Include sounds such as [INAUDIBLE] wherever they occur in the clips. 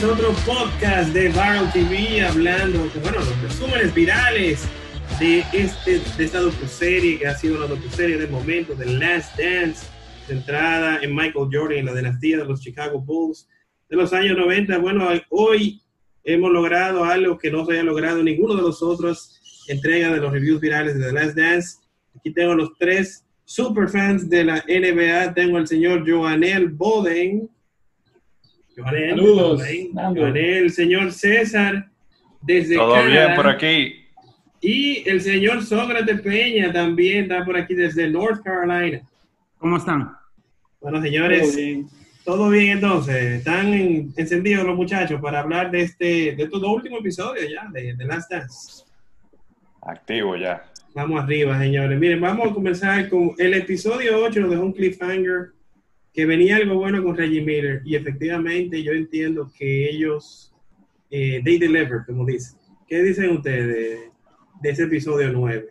Bienvenidos a otro podcast de Viral TV, hablando, bueno, los resúmenes virales de, este, de esta docuserie que ha sido una docuserie de momento, The Last Dance, centrada en Michael Jordan y la dinastía de los Chicago Bulls de los años 90. Bueno, hoy hemos logrado algo que no se haya logrado en ninguno de los otros entregas de los reviews virales de The Last Dance. Aquí tengo los tres superfans de la NBA. Tengo al señor Joanel Boden. Saludos. Joanel, el señor César desde Todo Canadá. bien por aquí. Y el señor Sócrates Peña también está por aquí desde North Carolina. ¿Cómo están? Bueno, señores, Todo bien. todo bien entonces. Están en- encendidos los muchachos para hablar de este, de estos dos últimos episodios ya, de, de Last Dance. Activo ya. Vamos arriba, señores. Miren, vamos a comenzar con el episodio 8, nos dejó un cliffhanger que venía algo bueno con Reggie Miller y efectivamente yo entiendo que ellos, eh, they deliver, como dicen. ¿Qué dicen ustedes de, de ese episodio 9?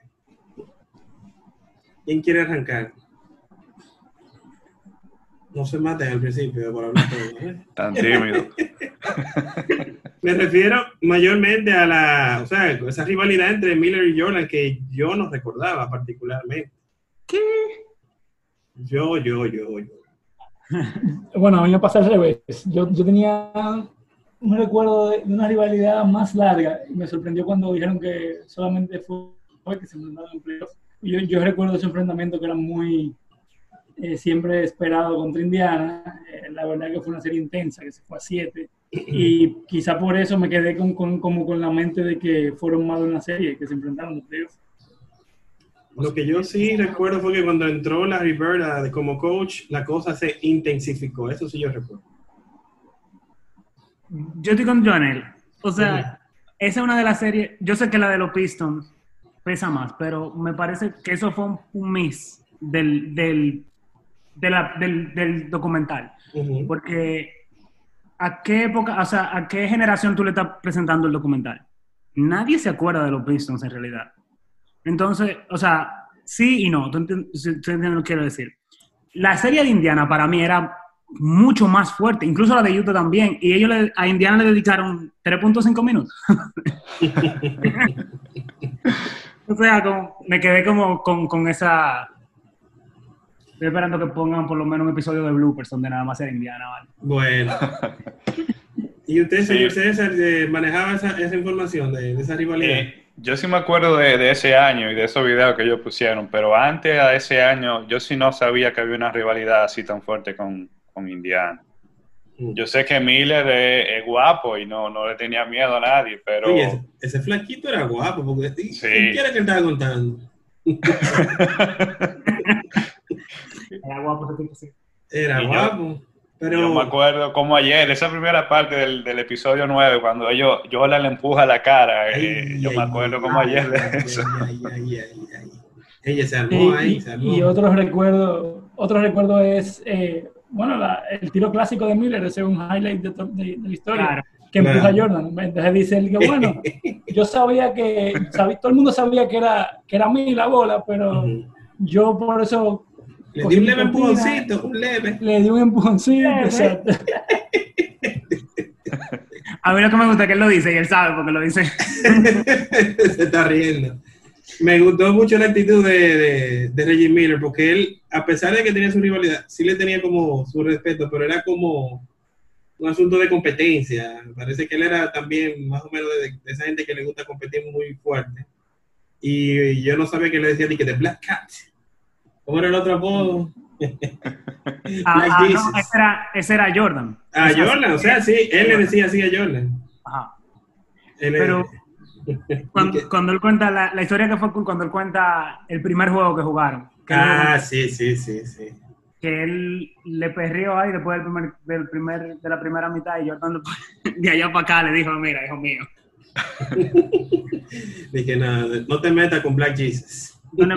¿Quién quiere arrancar? No se maten al principio por hablar todo, ¿eh? [LAUGHS] Tan tímido. [LAUGHS] Me refiero mayormente a la, o sea, esa rivalidad entre Miller y Jordan que yo no recordaba particularmente. ¿Qué? Yo, yo, yo, yo. Bueno, a mí me pasa al revés. Yo, yo tenía un recuerdo de, una rivalidad más larga y me sorprendió cuando dijeron que solamente fue que se enfrentaron en playoffs. Yo, yo recuerdo ese enfrentamiento que era muy eh, siempre esperado contra Indiana. Eh, la verdad que fue una serie intensa, que se fue a siete. Y quizá por eso me quedé con, con- como con la mente de que fueron más de una serie, que se enfrentaron en playoffs. Lo que yo sí recuerdo fue que cuando entró Larry Bird como coach, la cosa se intensificó. Eso sí yo recuerdo. Yo estoy con Joanel. O sea, esa es una de las series. Yo sé que la de los Pistons pesa más, pero me parece que eso fue un, un miss del, del, de la- del, del documental. Porque, ¿a qué época, o sea, a qué generación tú le estás presentando el documental? Nadie se acuerda de los Pistons en realidad. Entonces, o sea, sí y no. ¿Tú entiendes, tú entiendes lo que quiero decir? La serie de Indiana para mí era mucho más fuerte, incluso la de Utah también. Y ellos le- a Indiana le dedicaron 3.5 minutos. [LAUGHS] o sea, como- me quedé como con, con esa... Estoy esperando que pongan por lo menos un episodio de bloopers donde nada más era Indiana, ¿vale? Bueno. [LAUGHS] ¿Y usted, Sí. señor César, eh, manejaba esa, esa información de, de esa rivalidad? Eh, yo sí me acuerdo de, de ese año y de esos videos que ellos pusieron, pero antes de ese año yo sí no sabía que había una rivalidad así tan fuerte con, con Indiana. Mm. Yo sé que Miller es, es guapo y no, no le tenía miedo a nadie, pero Oye, ese, ese flaquito era guapo, porque ¿quién Sí. quiere que estaba contando? [LAUGHS] Era guapo ese tipo, sí. Era Y guapo. Pero yo me acuerdo como ayer, esa primera parte del, del episodio 9, cuando ellos, Jordan le empuja la cara, eh, Ay, yo me acuerdo ay, como ay, ayer de eso. ay, ay, ay, ay. Ella se armó ahí, Y, se armó. y otro recuerdo, otro recuerdo es, eh, bueno, la- el tiro clásico de Miller, ese es un highlight de, to- de- de la historia, Claro. que empuja Claro. a Jordan. Entonces dice él que, bueno, [LAUGHS] yo sabía que, sabí- todo el mundo sabía que era, que era a mí la bola, pero yo por eso Le di un leve empujoncito, un leve. Le di un empujoncito, Leve. exacto. [LAUGHS] A mí lo que me gusta es que él lo dice y él sabe porque lo dice. [LAUGHS] se está riendo. Me gustó mucho la actitud de, de, de Reggie Miller, porque él, a pesar de que tenía su rivalidad, sí le tenía como su respeto, pero era como un asunto de competencia. Parece que él era también más o menos de, de esa gente que le gusta competir muy fuerte. Y yo no sabía que le decía ni que de Black Cat. ¿Cómo era el otro apodo? Ah, ah, no, ese era, ese era Jordan. A O sea, Jordan, o sea, sí, él le decía así a Jordan. Ajá. Él- Pero [LAUGHS] [LAUGHS] cuando, él cuenta la, la historia que fue cuando él cuenta el primer juego que jugaron, que, él, ah, sí, sí, sí, sí. que él le perrió ahí después del primer, del primer, de la primera mitad y Jordan [LAUGHS] de allá para acá le dijo, mira, hijo mío, Dije, no, no te metas con Black Jesus. No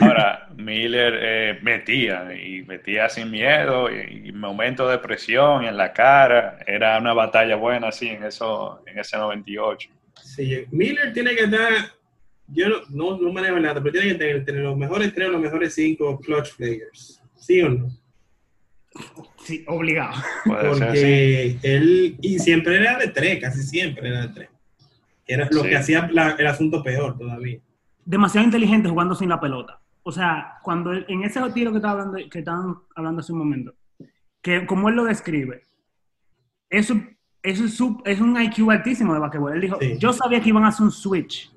Ahora, Miller eh, metía y metía sin miedo y, y momentos de presión en la cara. Era una batalla buena así en, eso, en ese 98. Sí, Miller tiene que estar, yo no, no, manejo nada, pero tiene que tener, tener los mejores tres o los mejores cinco clutch players. ¿Sí o no? Sí, obligado. Puede ser así. Porque él, y siempre era de tres, casi siempre era de tres. Era lo Sí. que hacía la- el asunto peor todavía. Demasiado inteligente jugando sin la pelota. O sea, cuando él- en ese tiro que, estaba hablando, que estaban hablando hace un momento, que como él lo describe, eso, eso es, un IQ altísimo de basquetbol. Él dijo, Sí. yo sabía que iban a hacer un switch.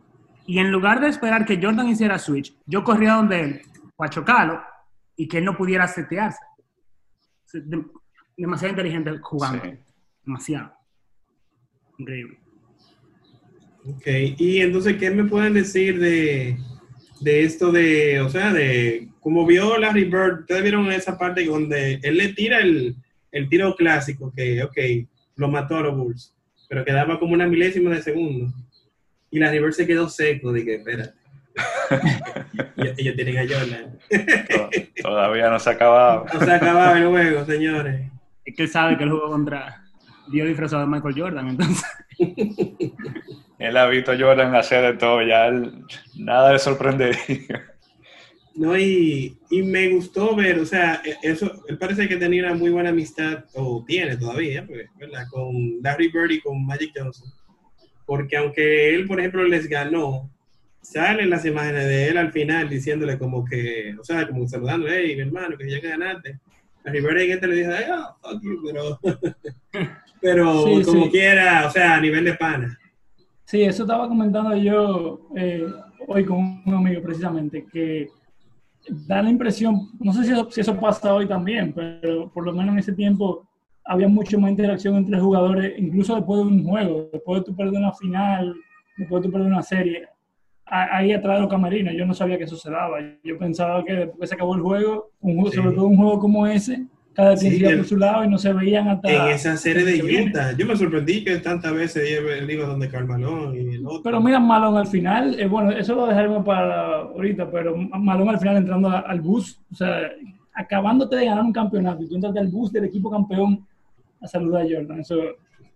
Y en lugar de esperar que Jordan hiciera switch, yo corría donde él para chocarlo y que él no pudiera setearse. Se- de- demasiado inteligente jugando. Sí. Demasiado. Increíble. Ok, y entonces, ¿qué me pueden decir de, de esto de, o sea, de cómo vio Larry Bird? Ustedes vieron esa parte donde él le tira el, el tiro clásico, que, ok, lo mató a los Bulls, pero quedaba como una milésima de segundo. Y Larry Bird se quedó seco, dije, espérate. [LAUGHS] ellos, ellos tienen a Jordan. To- Todavía no se ha acabado. No se acababa el juego, señores. Es que él sabe que él jugó contra Dios disfrazado de Michael Jordan, entonces. [LAUGHS] Él ha visto a Jordan hacer de todo, ya él- nada le sorprendería. No, y, y me gustó ver, o sea, e- eso, él parece que tenía una muy buena amistad, o tiene todavía, pues, ¿verdad? Con Larry Bird y con Magic Johnson. Porque aunque él, por ejemplo, les ganó, salen las imágenes de él al final diciéndole como que, o sea, como saludando, hey, mi hermano, que ya que ganaste. Larry Bird y gente le dijo, ay, oh, fuck you", pero, [LAUGHS] pero Sí, como sí. quiera, o sea, a nivel de pana. Sí, eso estaba comentando yo eh, hoy con un amigo precisamente, que da la impresión, no sé si eso, si eso pasa hoy también, pero por lo menos en ese tiempo había mucho más interacción entre jugadores, incluso después de un juego, después de tu perder una final, después de tu perder una serie, ahí atrás de los camerinos, yo no sabía que eso se daba, yo pensaba que después se acabó el juego, un juego Sí. sobre todo un juego como ese, cada quien Sí, iba el- por su lado y no se veían hasta... En esa serie de. Utah, yo me sorprendí que tantas veces él iba donde Carmalón y el otro. Pero mira, Malón al final, eh, bueno, eso lo dejaremos para ahorita, pero Malón al final entrando a- al bus, o sea, acabándote de ganar un campeonato y tú entras al bus del equipo campeón a saludar a Jordan. Eso,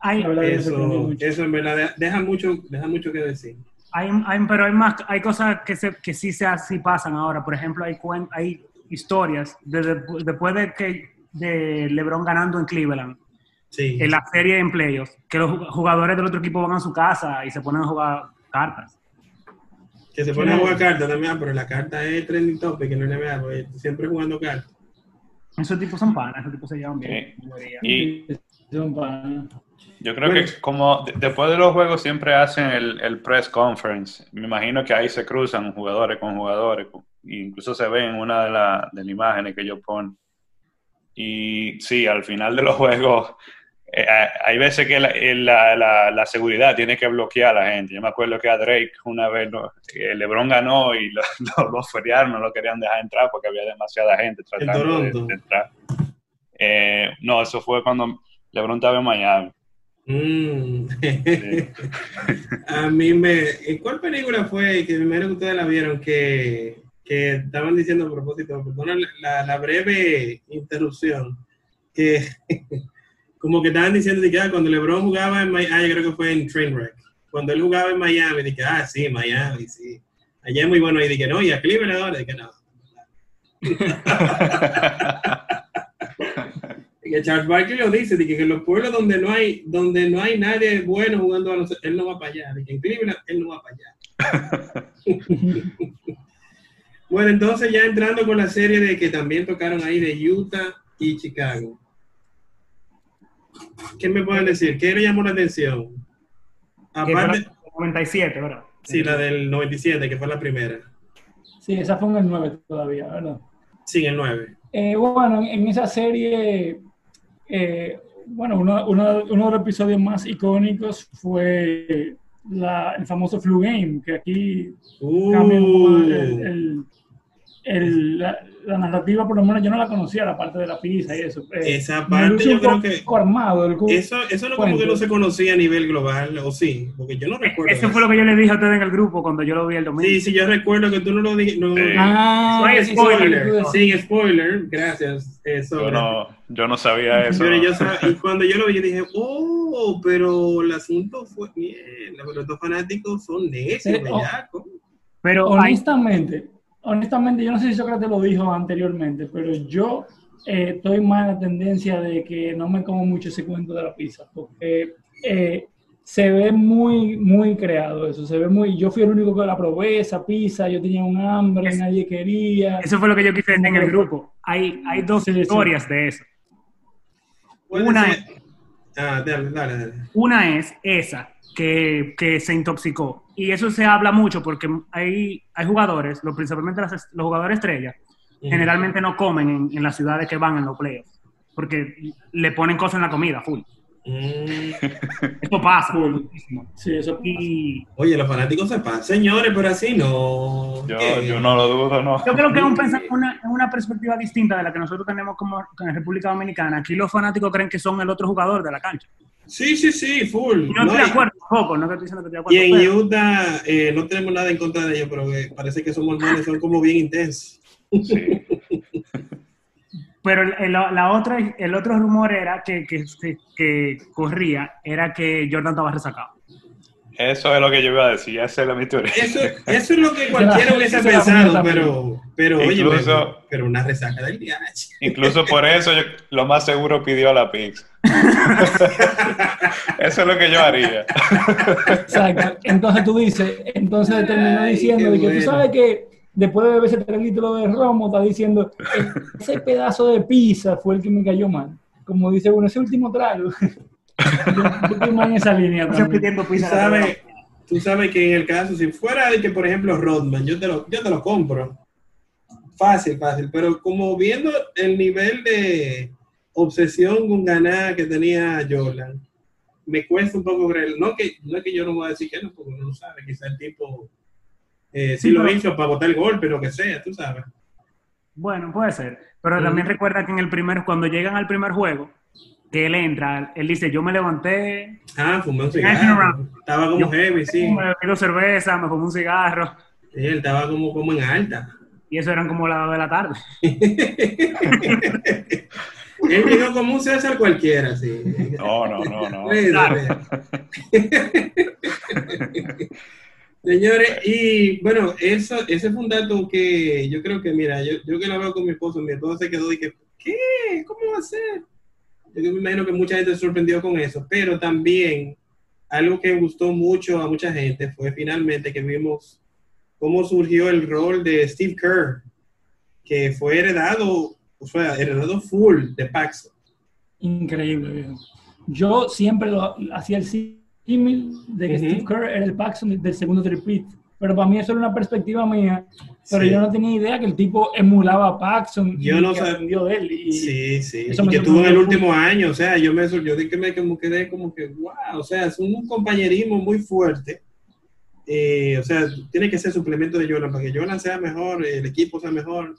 Hay, la verdad, Eso, mucho. eso en verdad de- deja mucho, deja mucho que decir. Hay, hay- pero hay más, hay cosas que, se, que sí, se, sí pasan ahora. Por ejemplo, hay, cuen- hay historias desde, después de que de LeBron ganando en Cleveland, Sí. en la serie en playoffs, que los jug- jugadores del otro equipo van a su casa y se ponen a jugar cartas. Que se pone a jugar cartas también, pero la carta es trending topic en la NBA, porque siempre jugando cartas. Esos tipos son panas, esos tipos se llevan bien. Sí. Y Son yo creo Bueno. que como de- después de los juegos siempre hacen el, el press conference. Me imagino que ahí se cruzan jugadores con jugadores. incluso se ve en una de, la- de las imágenes que ellos ponen. Y sí, al final de los [LAUGHS] juegos, eh, hay veces que la, eh, la- la- la seguridad tiene que bloquear a la gente. Yo me acuerdo que a Drake una vez eh, LeBron ganó y lo, [LAUGHS] lo, lo feriaron, no lo querían dejar entrar porque había demasiada gente tratando de, entrar. Eh, no, eso fue cuando LeBron estaba en Miami. Mm. [LAUGHS] a mí me. ¿En cuál película fue que me imagino que ustedes la vieron que, que estaban diciendo a propósito, perdona la, la breve interrupción, que [LAUGHS] como que estaban diciendo de que ah, cuando LeBron jugaba en Miami, ah, yo creo que fue en Trainwreck, cuando él jugaba en Miami, dije, ah, sí, Miami, sí. Allá es muy bueno, y dije, no, y a Cleveland ahora, dije, no. [LAUGHS] Que Charles Barkley lo dice, de que en los pueblos donde no hay, donde no hay nadie bueno jugando a los, él no va para allá. De que en Cleveland él no va para allá. [LAUGHS] bueno, entonces ya entrando con la serie de que también tocaron ahí de Utah y Chicago. ¿Qué me pueden decir? ¿Qué le llamó la atención? Aparte, fueron 97, ¿verdad? sí, la del 97, que fue la primera. Sí, esa fue en el 9 todavía, ¿verdad? Sí, el 9. Eh, bueno, en, en esa serie, eh, bueno, uno, uno- uno de los episodios más icónicos fue la- el famoso Flu Game, que aquí cambia un poco el- el- el- la, la narrativa, por lo menos yo no la conocía, la parte de la pizza y eso. Eh, Esa me parte yo creo que- poco armado. El, Eso, eso no como que no se conocía a nivel global, o sí, porque yo no recuerdo. Eso eso. fue lo que yo le dije a ustedes en el grupo cuando yo lo vi el domingo. Sí, sí, yo recuerdo que tú no lo dijiste. No, Sí. Ah, No hay sí, spoiler. sí, sí, sí. Sin spoiler, gracias. eh, Yo no, yo no sabía eso. Pero yo sab- y cuando yo lo vi, yo dije, oh, pero el asunto fue bien. Pero estos fanáticos son necios, Eh, oh. bellacos. Pero hay, honestamente, yo no sé si Sócrates lo dijo anteriormente, pero yo eh, estoy más en la tendencia de que no me como mucho ese cuento de la pizza, porque eh, se ve muy, muy creado eso, se ve muy, yo fui el único que la probé, esa pizza, yo tenía un hambre, Es- nadie quería. Eso fue lo que yo quise decir en el grupo. Hay, hay dos Sí, sí. historias de eso. Una ser- Ah, dale, dale, dale. Una es esa, que, que se intoxicó. Y eso se habla mucho porque hay, hay jugadores, lo- principalmente las- los jugadores estrellas, generalmente no comen en, en las ciudades que van en los playoffs. Porque le ponen cosas en la comida, full. Mm. Esto pasa. Muchísimo. Sí, eso Y Oye, los fanáticos se pasan. Señores, pero así no. Yo, yo no lo dudo, no. yo creo que es un una, una perspectiva distinta de la que nosotros tenemos como en República Dominicana. Aquí los fanáticos creen que son el otro jugador de la cancha. Sí, sí, sí, full. Y no, No, estoy de y- acuerdo tampoco, no estoy diciendo que estoy de Y acuerdo. en pero- Utah eh, no tenemos nada en contra de ellos, pero eh, parece que esos mormones son como bien intensos. Sí. Pero el, el- la otra, el otro rumor era que, que, que corría, era que Jordan estaba resacado. Eso es lo que yo iba a decir, esa es la mi teoría. Eso, eso es lo que cualquiera hubiese pensado, pero, pero oye, Incluso- pero, pero una resaca del día. Incluso por eso yo, lo más seguro pidió la pizza. [LAUGHS] Eso es lo que yo haría. Exacto. Entonces tú dices, entonces terminó Ay, diciendo qué de que bueno. tú sabes que después de beberse tres litros de romo, está diciendo, ese pedazo de pizza fue el que me cayó mal. Como dice uno, ese último trago. yo, [LAUGHS] yo estoy más en esa línea también. Tú sabes, tú sabes que en el caso, si fuera de que, por ejemplo, Rodman, yo te lo, yo te lo compro. Fácil, fácil. Pero como viendo el nivel de obsesión con ganar que tenía Jordan, me cuesta un poco creer. No que, no es que yo no voy a decir que no, porque uno no sabe. Quizá el tipo eh, sí, Sí, lo hizo para botar el golpe, lo que sea, tú sabes. Bueno, puede ser. Pero Mm. también recuerda que en el primer, cuando llegan al primer juego, que él entra, él dice, yo me levanté, Ah, fumé un cigarro. Estaba como Yo- heavy, sí. me bebí dos cervezas, me fumé un cigarro, Sí, Él estaba como, como en alta. y eso eran como las de la tarde. [LAUGHS] Él llegó como un César cualquiera, sí. No, no, no, no. Claro. [LAUGHS] Señores, y bueno, eso, ese fue un dato que yo creo que, mira, yo, yo que lo veo con mi esposo, mi esposo se quedó y que, ¿qué? ¿Cómo va a ser? Yo me imagino que mucha gente se sorprendió con eso, pero también algo que gustó mucho a mucha gente fue finalmente que vimos cómo surgió el rol de Steve Kerr, que fue heredado, o sea, heredado full de Paxson. Increíble. Yo siempre lo, hacía el de que. Steve Kerr era el Paxson del segundo tripit. Pero para mí eso era una perspectiva mía. Pero Sí. yo no tenía idea que el tipo emulaba a Paxson Yo y no que sab- aprendió de él. Y Sí, sí. eso Y que tuvo en el último año, o sea, yo me yo de que me quedé como que, wow, o sea, es un compañerismo muy fuerte. Eh, o sea, tiene que ser suplemento de Jordan para que Jordan sea mejor, el equipo sea mejor.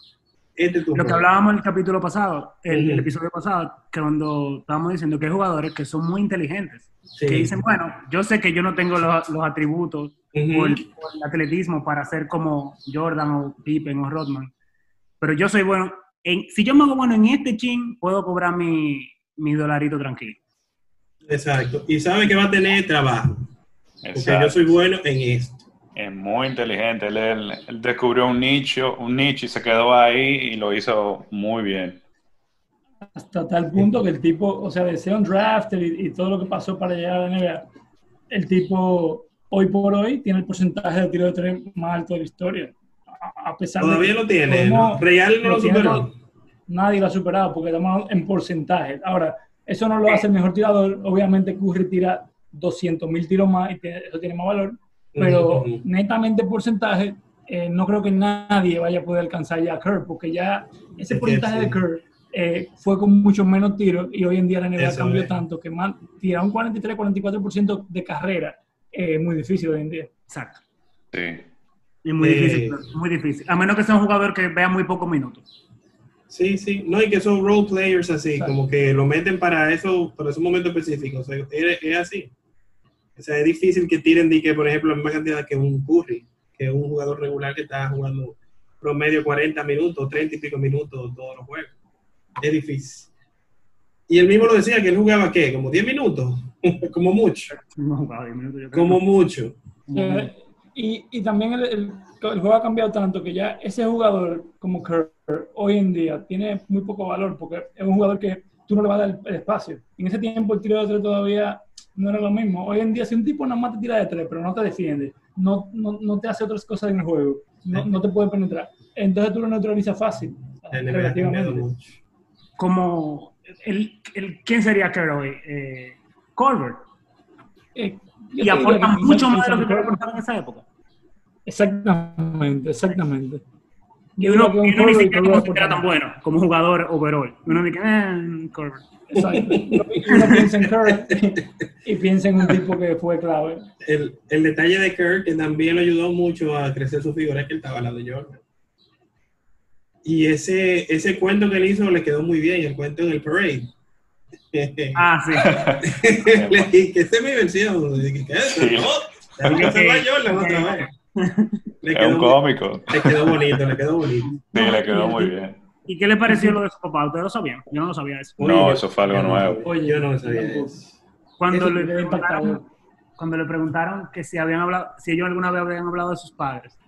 Este es tu Lo que hablábamos en el capítulo pasado, el, el episodio pasado, que cuando estábamos diciendo que hay jugadores que son muy inteligentes, Sí. que dicen, bueno, yo sé que yo no tengo los, los atributos o, el, o el atletismo para ser como Jordan o Pippen o Rodman, pero yo soy bueno, en, si yo me hago bueno en este chin, puedo cobrar mi, mi dolarito tranquilo. Exacto. Y sabe que va a tener trabajo, porque yo soy bueno en esto. Es muy inteligente. Él, él- él descubrió un nicho, un nicho y se quedó ahí y lo hizo muy bien. hasta tal punto que el tipo, o sea, de ser un draft y, y todo lo que pasó para llegar a la NBA, el tipo hoy por hoy tiene el porcentaje de tiro de tres más alto de la historia. A, a pesar de Todavía que lo tiene, como- ¿no? Real no lo superó. nadie lo ha superado porque estamos en porcentaje. Ahora, eso no lo hace el mejor tirador. Obviamente Curry tira 200 mil tiros más y tiene- eso tiene más valor. Pero Ujú, ujú. netamente porcentaje, eh, no creo que nadie vaya a poder alcanzar ya a Kerr, porque ya ese Es que porcentaje sí. de Kerr eh, fue con mucho menos tiros y hoy en día la NBA Eso cambió es. tanto que más, tirar un 43-44% de carrera eh, es muy difícil hoy en día. Exacto. Sí. Es muy Eh. difícil, muy difícil. A menos que sea un jugador que vea muy pocos minutos. Sí, sí. No, y que son role players así, Exacto. como que lo meten para eso, para esos momentos específicos. O sea, es, es así. O sea, es difícil que tiren de que, por ejemplo, la misma cantidad que un Curry, que es un jugador regular que está jugando promedio 40 minutos, 30 y pico minutos todos los juegos. Es difícil. Y él mismo lo decía, que él jugaba, ¿qué? Como 10 minutos, [LAUGHS] como mucho, No jugaba 10 minutos, yo creo. como mucho. Eh, Y, y también el, el- el juego ha cambiado tanto que ya ese jugador como Kerr hoy en día tiene muy poco valor porque es un jugador que tú no le vas a dar el, el espacio. En ese tiempo el tiro de tres todavía no era lo mismo. Hoy en día si un tipo nada más te tira de tres pero no te defiende, no, no, no te hace otras cosas en el juego, no, no te puede penetrar, entonces tú lo neutralizas fácil. Relativamente. Como, el, el, ¿quién sería hoy? Eh, Colbert. Eh, Y te aporta diría que mucho más de lo que quizás- aportaba en esa época. Exactamente, exactamente. Y uno, y uno ni siquiera como que era tan bueno como jugador overall. Uno dice, eh, Colbert. Exacto. Y [LAUGHS] uno piensa en Curry y piensa en un tipo que fue clave. El, el detalle de Kirk, que también lo ayudó mucho a crecer su figura, es que él estaba al lado de Jordan. Y ese, ese cuento que él hizo le quedó muy bien, el cuento en el parade. [LAUGHS] Ah, sí. [LAUGHS] Le dije, que esa es mi versión. Le dije, ¿qué es eso? Sí. No, Jordan otra vez. [LAUGHS] Le Es un cómico. le quedó bonito, le quedó bonito. [LAUGHS] Sí, le quedó muy bien. ¿Y qué le pareció lo de su papá? ¿Ustedes lo sabían? Yo no lo sabía eso. No, eso fue algo nuevo. Oye, Yo no sabía tampoco. eso. Cuando Eso le, preguntaron, cuando le preguntaron que si habían hablado, si ellos alguna vez habían hablado de sus padres,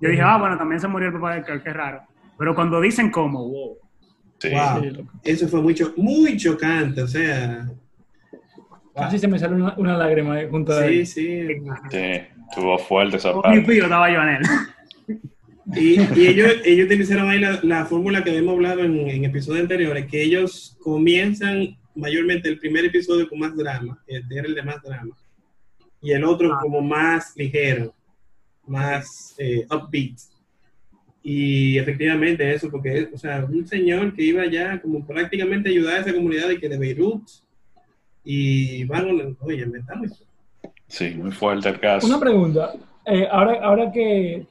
yo dije, ah, bueno, también se murió el papá de Kirk, qué raro. Pero cuando dicen cómo, wow. Sí. Wow. Sí, loco. Eso fue mucho, muy chocante, o sea. Casi se me salió una, una lágrima ahí junto a Sí, él. sí. Sí, estuvo fuerte esa parte. estaba yo en él. Y, y ellos, ellos utilizaron ahí la, la fórmula que hemos hablado en, en episodios anteriores, que ellos comienzan mayormente el primer episodio con más drama, este era el de más drama, y el otro Ah. como más ligero, más eh, upbeat. Y efectivamente eso, porque, o sea, un señor que iba ya como prácticamente a ayudar a esa comunidad de que de Beirut, y van, oye, me está muy Sí, muy fuerte el caso. Una pregunta. Eh, ahora, ahora que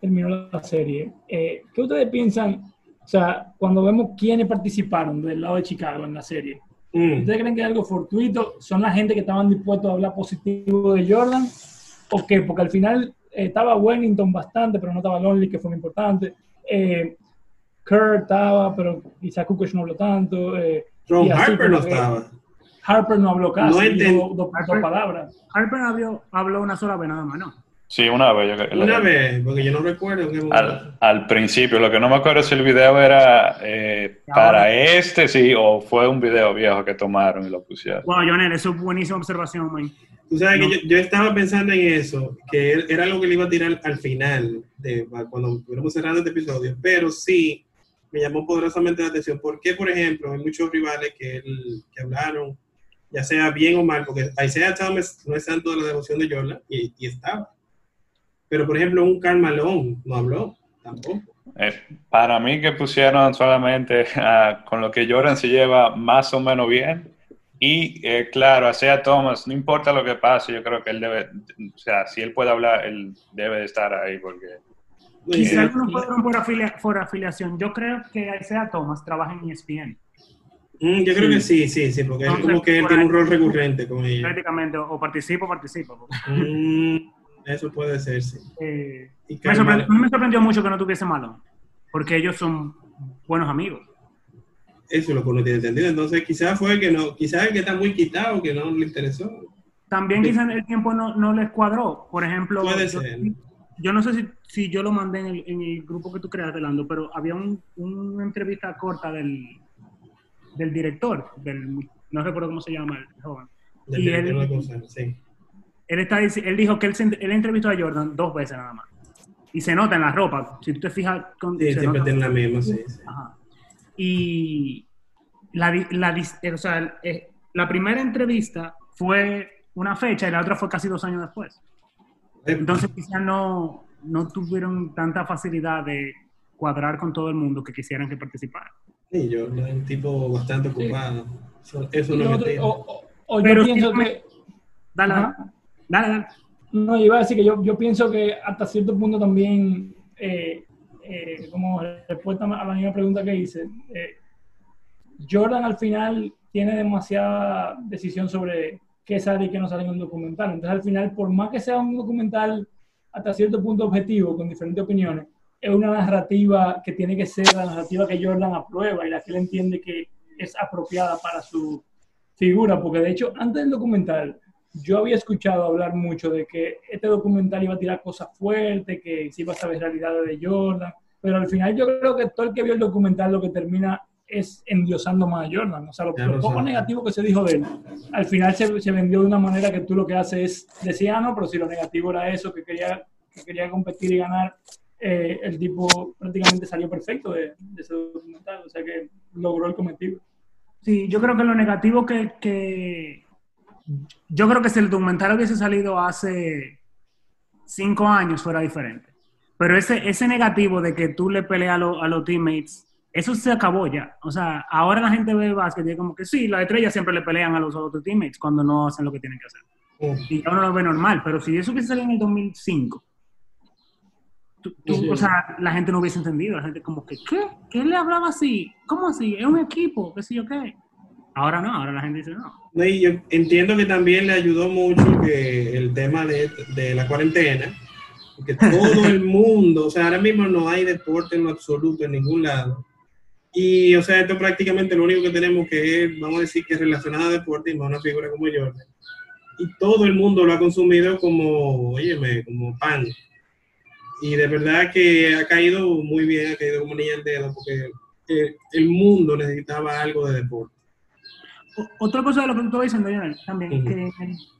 terminó la serie, eh, ¿qué ustedes piensan? O sea, cuando vemos quiénes participaron del lado de Chicago en la serie, Mm. ¿ustedes creen que es algo fortuito? ¿Son la gente que estaban dispuestos a hablar positivo de Jordan? ¿O qué? Porque al final eh, estaba Wellington bastante, pero no estaba Lonely, que fue muy importante. Eh, Kurt estaba, pero quizá Kukoc no habló tanto. eh, Ron Harper no estaba. Harper no habló casi, No dos, dos Harper- palabras. Harper habló, habló una sola vez nada más, ¿no? Sí, una vez. yo Una vez, porque yo no recuerdo. Al, al principio, lo que no me acuerdo si el video era eh, para este, sí, o fue un video viejo que tomaron y lo pusieron. Wow, Jonel, eso es buenísima observación, man. Tú sabes No. que yo, yo estaba pensando en eso, que era algo que le iba a tirar al final, de, cuando estuviéramos cerrando este episodio, pero sí me llamó poderosamente la atención. Porque, por ejemplo, hay muchos rivales que, él- que hablaron, ya sea bien o mal, porque Isaiah Thomas no es santo de la devoción de Jordan, y, y estaba. Pero, por ejemplo, un Karl Malone no habló, tampoco. Eh, para mí que pusieron solamente ah, con lo que Jordan se lleva más o menos bien. Y eh, claro, a Sea Thomas, no importa lo que pase, yo creo que él debe, o sea, si él puede hablar, él debe de estar ahí porque Quizá Eh, algunos fueron por, afilia- por afiliación. Yo creo que Isaiah Thomas trabaja en ESPN, mm, yo creo que sí, sí, sí, porque Entonces, como que él tiene un rol recurrente con ella. prácticamente, o participa o participa. Mm, eso puede ser, sí. Eh, Y me, sorprendió, Malone- me sorprendió mucho que no tuviese malo, porque ellos son buenos amigos. Eso es lo que uno tiene entendido. Entonces, quizás fue que no, quizás el que está muy quitado, que no le interesó. También quizás el tiempo no, no les cuadró. Por ejemplo, Puede yo, ser. yo no sé si, si yo lo mandé en el, en el grupo que tú creaste, Lando, pero había un- una entrevista corta del, del director, del, no recuerdo cómo se llama el joven. Del Y director él- de cosas, sí. Él, está, él dijo que él, él entrevistó a Jordan dos veces nada más. Y se nota en la ropa. Si tú te fijas, con, Sí, se siempre tiene la misma, sí. sí. Ajá. Y la, la, eh, o sea, eh, la primera entrevista fue una fecha y la otra fue casi dos años después. Entonces quizás no, no tuvieron tanta facilidad de cuadrar con todo el mundo que quisieran que participara. Sí, yo era un tipo bastante ocupado. Eso, eso no otro- tira. o, o- o Pero yo pienso me- que... Dale, Ajá. dale, dale. No, iba a decir que yo, yo pienso que hasta cierto punto también, eh, eh, como respuesta a la misma pregunta que hice, eh, Jordan al final tiene demasiada decisión sobre qué sale y qué no sale en un documental. Entonces al final, por más que sea un documental hasta cierto punto objetivo, con diferentes opiniones, es una narrativa que tiene que ser la narrativa que Jordan aprueba y la que él entiende que es apropiada para su figura, porque de hecho antes del documental yo había escuchado hablar mucho de que este documental iba a tirar cosas fuertes, que se iba a saber realidades de Jordan, pero al final yo creo que todo el que vio el documental lo que termina es endiosando más a Jordan. O sea, lo, lo poco negativo que se dijo de él, al final se, se vendió de una manera que tú lo que haces es decir, ah, no, pero si lo negativo era eso, que quería, que quería competir y ganar, eh, el tipo prácticamente salió perfecto de, de ese documental, o sea que logró el cometido. Sí, yo creo que lo negativo que, que- Yo creo que si el documental hubiese salido hace cinco años fuera diferente. Pero ese, ese negativo de que tú le peleas a, lo- a los teammates, eso se acabó ya. O sea, ahora la gente ve básquet y es como que sí, las estrellas siempre le pelean a los otros teammates cuando no hacen lo que tienen que hacer. Y ya uno lo ve normal. Pero si eso hubiese salido en el 2005, tú- tú- Sí. o sea, la gente no hubiese entendido. La gente como que, ¿qué? ¿Qué le hablaba así? ¿Cómo así? Es un equipo, qué sé yo qué. Ahora no, ahora la gente dice no. No, y yo entiendo que también le ayudó mucho que el tema de, de la cuarentena, porque todo el [LAUGHS] mundo, o sea, ahora mismo no hay deporte en lo absoluto en ningún lado. Y, o sea, esto prácticamente lo único que tenemos que es, vamos a decir, que es relacionado a deporte y a una figura como Jordan. Y todo el mundo lo ha consumido como, óyeme, como pan. Y de verdad que ha caído muy bien, ha caído como niña al dedo, porque eh, el mundo necesitaba algo de deporte. O- Otra cosa de lo que tú estabas diciendo, Lionel, también, Ujú. que en,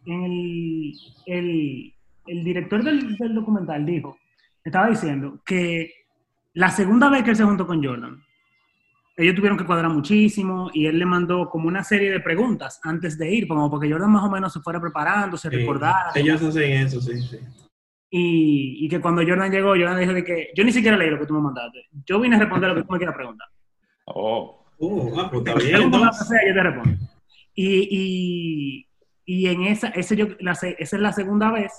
en el, el, el director del, del documental dijo, estaba diciendo que la segunda vez que él se juntó con Jordan, ellos tuvieron que cuadrar muchísimo y él le mandó como una serie de preguntas antes de ir, como porque Jordan más o menos se fuera preparando, se Sí, recordara. ellos hacen eso, sí, sí. Y, y que cuando Jordan llegó, Jordan dijo de que yo ni siquiera leí lo que tú me mandaste. Yo vine a responder lo que tú me quieras preguntar. Oh, Oh, ah, pues está [LAUGHS] bien, sea, yo te respondo. Y, y, y en esa, ese yo, la esa es la segunda vez,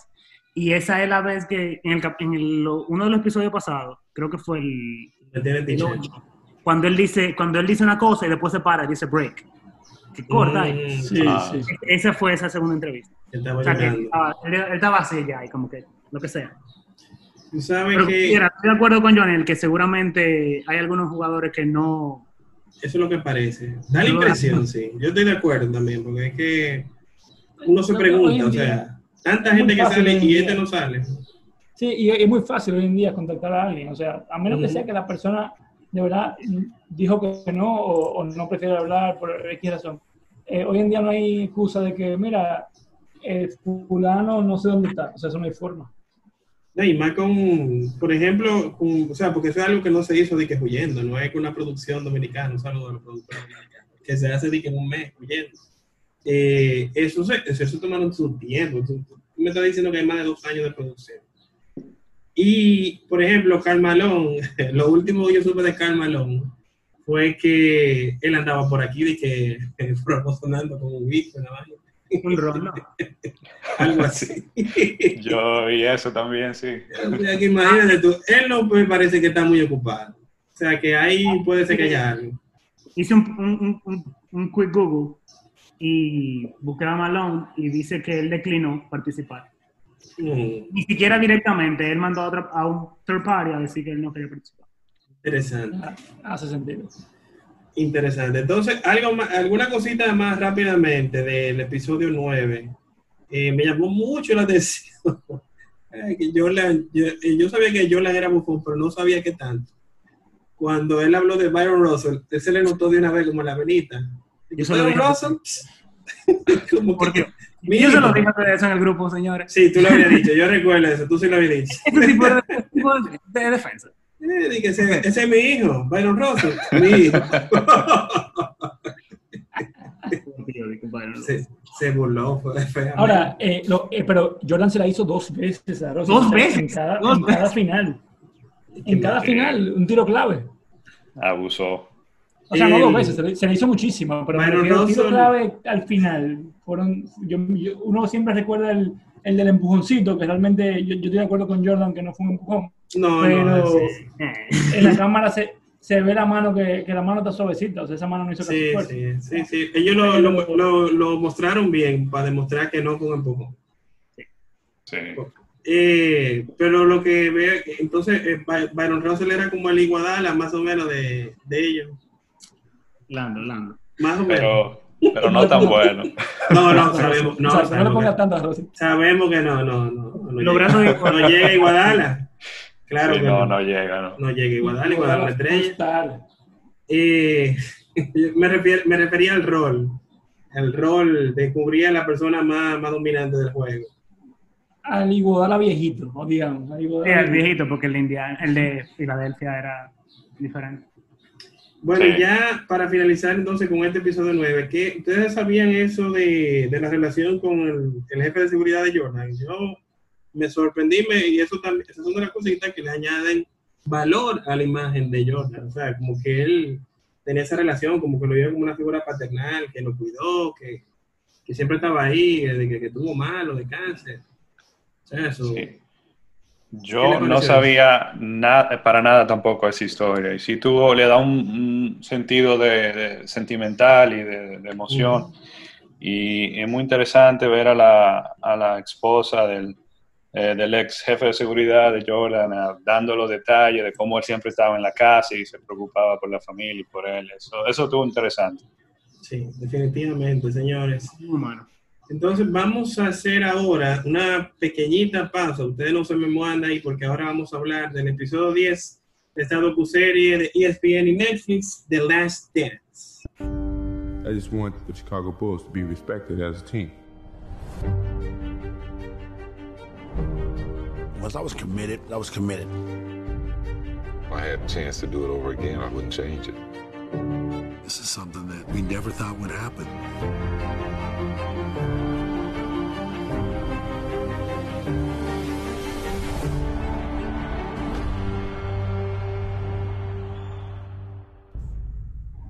y esa es la vez que en, el, en el- uno de los episodios pasados, creo que fue el, el dicho. 8, cuando él dice, cuando él dice una cosa y después se para y dice break. Que corta ahí. Mm, Sí, Ah. sí. Esa fue esa segunda entrevista. Estaba O sea él, él estaba así ya, y como que lo que sea. Tú sabes Pero que mira, estoy de acuerdo con Johnny, que seguramente hay algunos jugadores que no, eso es lo que parece. Da la impresión, sí. Yo estoy de acuerdo también, porque es que uno se pregunta, o sea, tanta gente que sale y este no sale. Sí, y es muy fácil hoy en día contactar a alguien. O sea, a menos que sea que la persona de verdad dijo que no o, o no prefiere hablar por X razón. Eh, hoy en día no hay excusa de que, mira, eh, fulano no sé dónde está. O sea, eso no hay forma. No, y más con, por ejemplo, con- o sea, porque eso es algo que no se hizo de que huyendo, no es una producción dominicana, un saludo a los productores dominicanos, que se hace de que en un mes huyendo. Eh, eso, se, eso, tomaron su tiempo. Tú, me estás diciendo que hay más de dos años de producción. Y, por ejemplo, Karl Malone, [LAUGHS] lo último que yo supe de Karl Malone fue que él andaba por aquí de que [LAUGHS] promocionando con un disco, una vaina, un rol, ¿no? [LAUGHS] algo así. [LAUGHS] yo y eso también, sí. O sea, que imagínate tú, él no me parece que está muy ocupado. O sea, que ahí puede ser que haya algo. Hice un, un, un, un quick Google y busqué a Malone y dice que él declinó participar. Mm, Ni siquiera directamente, él mandó a, otra- a un third party a decir que él no quería participar. interesante, Ah, Hace sentido. Interesante. Entonces, algo más, alguna cosita más rápidamente del episodio 9. Eh, me llamó mucho la [LAUGHS] atención. Que Jordan- yo, eh, yo sabía que Jordan era bufón, pero no sabía qué tanto. Cuando él habló de Byron Russell, él se le notó de una vez como la venita. Yo se lo Byron. Russell, [LAUGHS] como ¿Por que, qué? mi Yo se lo dije eso en el grupo, señores. Sí, tú lo habías dicho, yo recuerdo eso, tú sí lo habías dicho. [LAUGHS] Ese tipo de, ese tipo de- de defensa. Eh, que ese, ese es mi hijo, Byron Russell, [LAUGHS] mi hijo. se, se burló, fue. Ahora, eh, lo- eh, pero Jordan se la hizo dos veces a Russell. Dos O sea, veces, En cada, dos en cada veces. final. En cada final, un tiro clave. Abusó. O sea, no dos veces, se le, se le hizo muchísimo, pero me Byron refiero, tiro clave al final. Fueron, yo- yo- uno siempre recuerda el, el del empujoncito, que realmente yo, yo estoy de acuerdo con Jordan que no fue un empujón, no, pero no, sí, [LAUGHS] en la cámara se, se ve la mano que, que la mano está suavecita, o sea, esa mano no hizo casi sí, fuerza. sí, sí, sí. Ellos lo, lo, lo- lo mostraron bien para demostrar que no un empujón. Sí. Eh, pero lo que veo, entonces eh, By- Byron Russell era como el Iguadala, más o menos de, de ellos. Lando, Lando. Más o menos. Pero, pero no tan bueno. [LAUGHS] No, no, sabemos, no, [LAUGHS] O sea, no pongas tanto arroz. sabemos que no, no, no. No, Logrando llega, a Iguadala. Claro Sí, que no, no, no llega, ¿no? no llega Iguadala una estrella. Eh, [LAUGHS] me, refier- me refería al rol. El rol de cubrir a la persona más, más dominante del juego. Al Iguodala viejito, o digamos. Al Sí, viejito, porque el de, Indiana- el de Filadelfia era diferente. Bueno, Sí. y ya para finalizar entonces con este episodio 9, ¿qué, ¿ustedes sabían eso de, de la relación con el, el jefe de seguridad de Jordan? Yo me sorprendí me- y eso también, esas son de las cositas que le añaden valor a la imagen de Jordan. O sea, como que él tenía esa relación, como que lo vio como una figura paternal, que lo cuidó, que, que siempre estaba ahí, de que, que tuvo malo, de cáncer. O sea, eso. Sí. ¿Qué Yo no sabía nada, para nada tampoco esa historia. Y sí tuvo, le da un, un sentido de, de sentimental y de, de emoción. Y es muy interesante ver a la, a la esposa del, eh, del ex jefe de seguridad de Jordan ah, dando los detalles de cómo él siempre estaba en la casa y se preocupaba por la familia y por él. Eso, eso estuvo interesante. Sí, definitivamente, señores. Muy bueno. Entonces vamos a hacer ahora una pequeñita pausa. Ustedes no se me muevan ahí porque ahora vamos a hablar del episodio 10 de esta docuserie de ESPN y Netflix, The Last Dance. I just want the Chicago Bulls to be respected as a team. Once I was committed, I was committed. If I had a chance to do it over again, I wouldn't change it. This is something that we never thought would happen.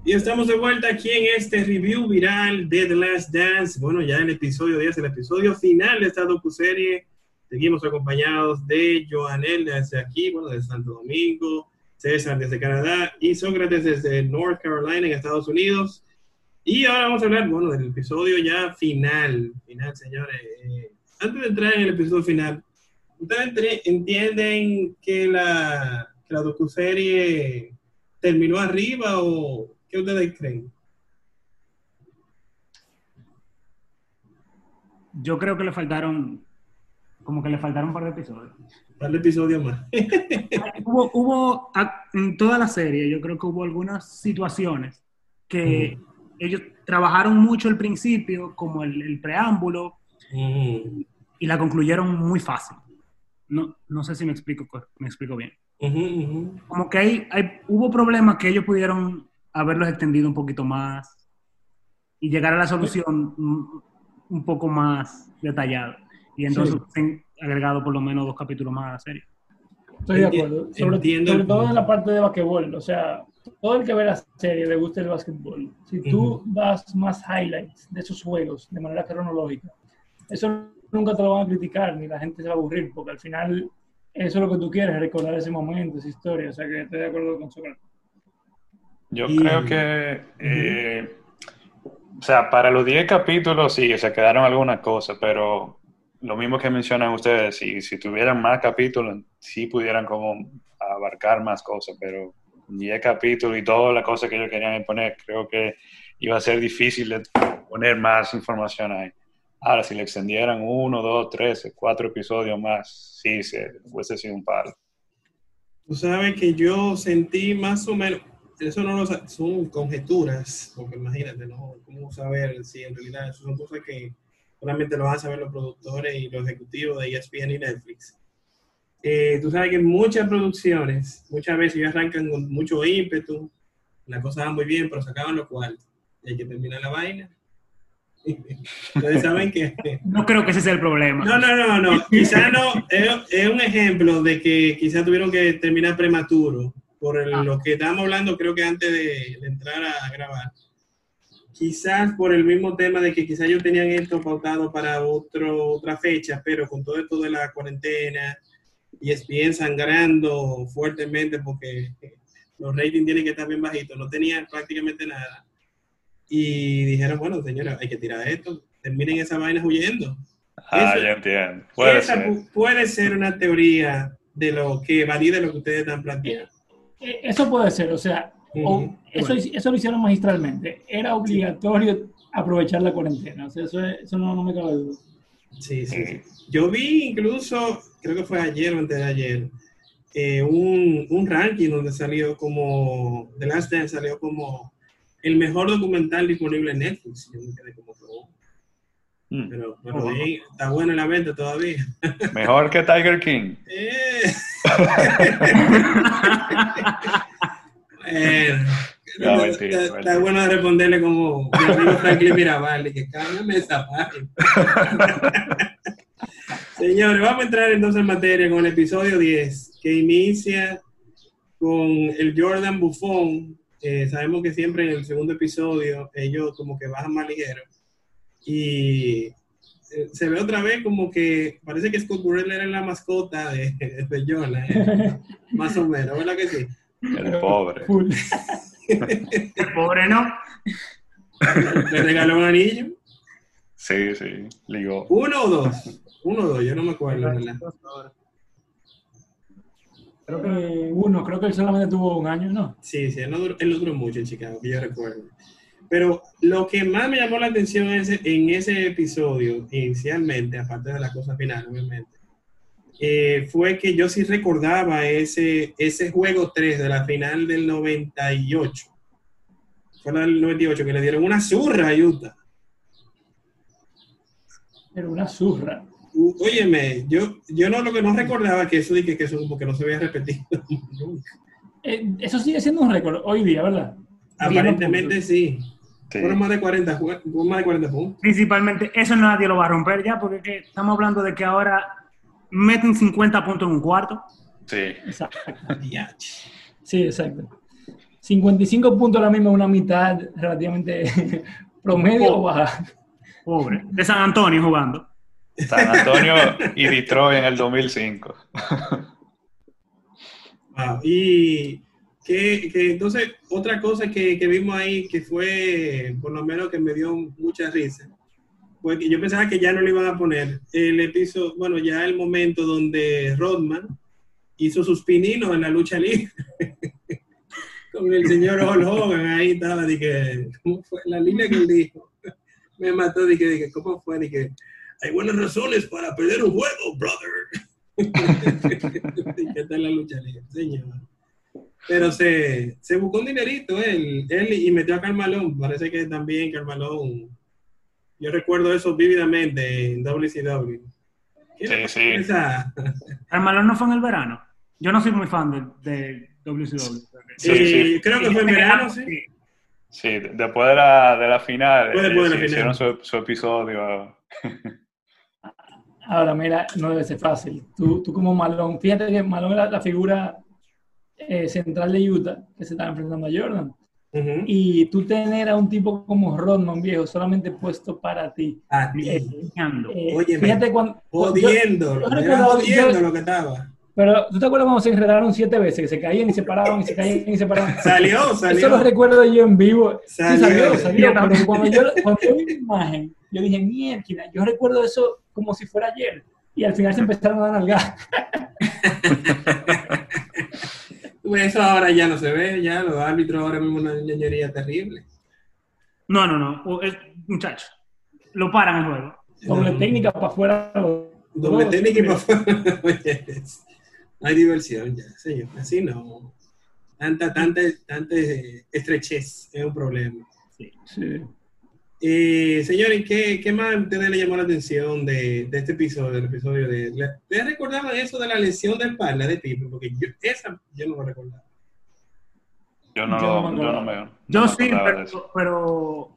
Y estamos de vuelta aquí en este review viral de The Last Dance. Bueno, ya el episodio 10, el episodio final de esta docuserie. Seguimos acompañados de Joanel desde aquí, bueno, desde Santo Domingo, César desde Canadá y Sócrates desde North Carolina en Estados Unidos. Y ahora vamos a hablar, bueno, del episodio ya final. Final, señores. Eh, antes de entrar en el episodio final, ¿ustedes entienden que la, que la docuserie terminó arriba o qué ustedes creen? Yo creo que le faltaron, como que le faltaron un par de episodios. Un par de episodios más. [LAUGHS] hubo, hubo a- en toda la serie, yo creo que hubo algunas situaciones que ellos trabajaron mucho al principio, como el, el preámbulo, Ujú, y la concluyeron muy fácil. No, no sé si me explico, me explico bien. ujú, ujú. Como que hay, hay- hubo problemas que ellos pudieron haberlos extendido un poquito más y llegar a la solución un, un poco más detallada. Y entonces Sí. han agregado por lo menos dos capítulos más a la serie. Estoy de acuerdo. Sobre, entiendo sobre todo en la parte de basquetbol. O sea, todo el que ve la serie le gusta el basquetbol. Si tú das más highlights de esos juegos de manera cronológica, eso nunca te lo van a criticar ni la gente se va a aburrir, porque al final eso es lo que tú quieres, recordar ese momento, esa historia. O sea que estoy de acuerdo con Sócrates. Yo Y- creo que, eh, o sea, para los 10 capítulos sí, se quedaron algunas cosas, pero lo mismo que mencionan ustedes, si, si tuvieran más capítulos, sí pudieran como abarcar más cosas, pero 10 capítulos y todas las cosas que ellos querían poner, creo que iba a ser difícil de poner más información ahí. Ahora, si le extendieran uno, dos, tres, cuatro episodios más, sí, se hubiese sido un palo. Tú sabes que yo sentí más o menos, eso no lo son conjeturas, porque imagínate, ¿no? ¿Cómo saber si en realidad eso son cosas que solamente lo van a saber los productores y los ejecutivos de ESPN y Netflix? Eh, tú sabes que muchas producciones, muchas veces ellos arrancan con mucho ímpetu, la cosa va muy bien, pero se acaban los cuartos. Y hay que terminar la vaina. [LAUGHS] Ustedes saben que No creo que ese sea el problema. no, no, no, no. Quizá no. Es, un ejemplo de que quizá tuvieron que terminar prematuro. Por el- Ah. lo que estábamos hablando, creo que antes de, de entrar a grabar. Quizás por el mismo tema de que quizás ellos tenían esto pautado para otro, otra fecha, pero con todo esto de la cuarentena y ESPN sangrando fuertemente porque los ratings tienen que estar bien bajitos, no tenían prácticamente nada. Y dijeron, bueno, señora, hay que tirar esto, terminen esa vaina huyendo. Ah, Eso- ya entiendo. Puede esa ser. pu- puede ser una teoría de lo que valida lo que ustedes están planteando. Eh, Eso puede ser, o sea, o- eso, eso lo hicieron magistralmente. Era obligatorio aprovechar la cuarentena. O sea, eso, es- eso no, no me cabe duda. Sí, sí, sí. Yo vi incluso, creo que fue ayer o antes de ayer, eh, un, un ranking donde salió como, The Last Dance salió como el mejor documental disponible en Netflix. Yo me quedé como oh, Mm. pero, pero ahí está bueno en la venta todavía. Mejor que Tiger King. [LAUGHS] Eh. [LAUGHS] [LAUGHS] No, está- mentira, está, bueno de responderle como mi amigo Franklin Mirabal, que cámbiame esa página. [LAUGHS] Señores, vamos a entrar entonces en materia con el episodio 10, que inicia con el Jordan Buffon. Eh, sabemos que siempre en el segundo episodio ellos como que bajan más ligero. Y eh, se ve otra vez como que parece que Scott Burrell era la mascota de, de Jordan, eh, [LAUGHS] más o menos, ¿verdad que sí? El pobre. El pobre no. Le regaló un anillo. Sí, sí, ligó. ¿Uno o dos? Uno o dos, yo no me acuerdo, ¿verdad? Eh, uno, creo que él solamente tuvo un año, ¿no? Sí, sí, él no duró, él no duró mucho en Chicago, que yo recuerdo. Pero lo que más me llamó la atención es, en ese episodio, inicialmente, aparte de la cosa final, obviamente, eh, fue que yo sí recordaba ese, ese juego 3 de la final del 98. Fue la del 98, que le dieron una zurra a Utah. Era una zurra. U- Óyeme, yo, yo no lo que no recordaba que eso de que, que eso como que no se había repetido [LAUGHS] nunca. Eh, eso sigue siendo un récord hoy día, ¿verdad? Aparentemente sí. Sí. Fueron más de 40, jue- fueron más de 40 puntos. Principalmente, eso nadie lo va a romper ya, porque es que estamos hablando de que ahora meten 50 puntos en un cuarto. Sí. Exacto. Sí, exacto. 55 puntos ahora mismo, una mitad relativamente [LAUGHS] promedio o baja. Pobre. De San Antonio jugando. San Antonio y Detroit en el 2005. Wow. Y que, que entonces, otra cosa que, que vimos ahí que fue, por lo menos que me dio mucha risa, fue que yo pensaba que ya no le iban a poner el episodio, bueno, ya el momento donde Rodman hizo sus pininos en la lucha libre. [LAUGHS] Con el señor Hulk Hogan ahí estaba, dije, ¿cómo fue? La línea que él dijo. Me mató, dije, dije, ¿cómo fue? Dije, hay buenas razones para perder un juego, brother. [LAUGHS] ¿Qué tal la lucha libre, señor? Pero se, se buscó un dinerito él, él y metió a Carmalón. Parece que también Carmalón. Yo recuerdo eso vívidamente en WCW. ¿Qué Sí, sí. con esa- El malón no fue en el verano. Yo no soy muy fan de, de WCW. Sí, Eh, sí. Creo que fue en verano, sí. Sí, después de la, de la final, Fue después de la eh, final. hicieron su, su episodio. Ahora, mira, no debe ser fácil. Tú, tú como Malón, fíjate que Malón era la figura eh, central de Utah que se estaba enfrentando a Jordan. Y tú tener a un tipo como Rodman, viejo, solamente puesto para ti. A ti. Enseñando. Eh, Óyeme, fíjate cuando... Lo que estaba. Pero, ¿tú te acuerdas cuando se enredaron siete veces? Que se caían y se paraban y se caían y se paraban. [LAUGHS] Salió, Eso lo salió. recuerdo yo en vivo. Salió. Sí, salió, salió. Pero cuando yo, [LAUGHS] cuando yo vi la imagen, yo dije, mierda, yo recuerdo eso como si fuera ayer. Y al final se empezaron a dar nalgar. [LAUGHS] Eso ahora ya no se ve, ya los árbitros ahora mismo una ñoñería terrible. No, no, no. O- es- muchacho. Lo paran el juego. Doble No. técnica para afuera. Doble técnica y para afuera. Hay diversión ya, señor. Así no. Tanta, tanta, tanta estrechez es un problema. Sí. Eh, señores, ¿qué, ¿qué más a ustedes le llamó la atención de, de este episodio? Del episodio de, ¿Ustedes recordaban eso de la lesión del espalda de Pipe? Porque yo, esa yo no lo recordaba. Yo no, Yo lo- no me yo no acuerdo. me. no Yo me sí, de pero, pero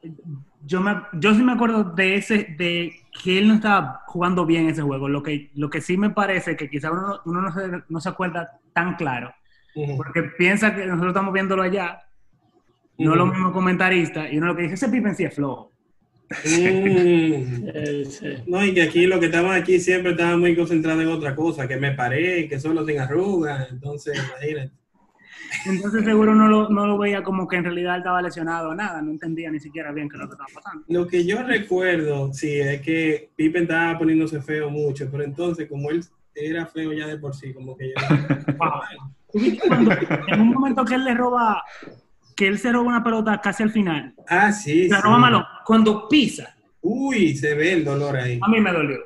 yo, me, yo sí me acuerdo de ese, de que él no estaba jugando bien ese juego. Lo que, lo que sí me parece que quizá uno, uno no, se, no se acuerda tan claro, porque piensa que nosotros estamos viéndolo allá, no Ujú. los mismos comentaristas, y uno lo que dice, ese Pippen sí es flojo. Mm. Sí. No, y que aquí lo que estaban aquí siempre estaban muy concentrados en otra cosa, que me paré, que solo sin arrugas, entonces imagínate. Entonces seguro no lo, no lo veía como que en realidad él estaba lesionado o nada, no entendía ni siquiera bien qué es lo que estaba pasando. Lo que yo recuerdo, sí, es que Pippen estaba poniéndose feo mucho, pero entonces como él era feo ya de por sí, como que yo... Wow. ¿Tú viste cuando- en un momento que él le roba que él se roba una pelota casi al final. Ah, sí. Se sí. roba Malone. Cuando pisa, Uy, se ve el dolor ahí. a mí me dolió.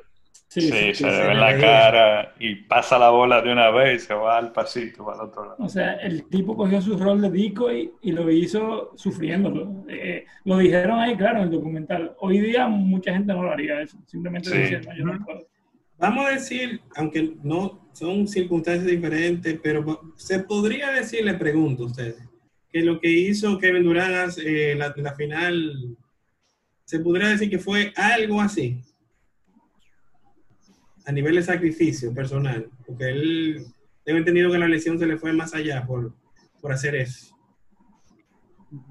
Sí, Sí, se sí, le se ve le en la cara y pasa la bola de una vez y se va al pasito para el otro lado. O sea, el tipo cogió su rol de decoy y lo hizo sufriéndolo. Eh, lo dijeron ahí, claro, en el documental. Hoy día mucha gente no lo haría eso. Simplemente Sí. decían, no, yo no puedo. Vamos a decir, aunque no son circunstancias diferentes, pero se podría decir, le pregunto a ustedes, que lo que hizo Kevin Durant eh, la, la final, se podría decir que fue algo así, a nivel de sacrificio personal, porque él tengo entendido que la lesión se le fue más allá por, por hacer eso.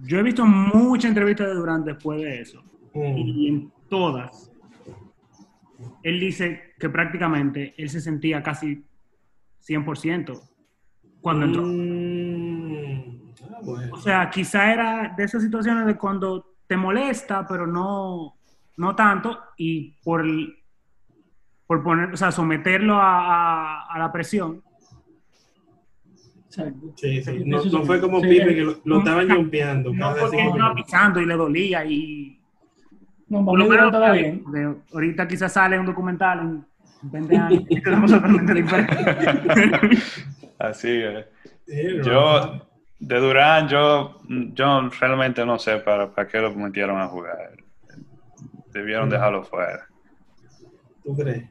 Yo he visto muchas entrevistas de Durant después de eso. Mm. Y en todas, él dice que prácticamente él se sentía casi 100% cuando entró. Mm. Bueno. O sea, quizá era de esas situaciones de cuando te molesta, pero no, no tanto, y por, el- por poner, o sea, someterlo a, a- a la presión. Sí, sí. No, no fue como Sí, Pipe que lo, lo estaban jumpeando. No porque cinco estaba pisando y le dolía y No, por lo menos estaba bien. de- ahorita quizás sale un documental en 20 años [LAUGHS] y tenemos totalmente diferente. [LAUGHS] Así es. Yo, de Durán, yo, yo realmente no sé para, para qué lo metieron a jugar. Debieron Mm. dejarlo fuera. ¿Tú crees?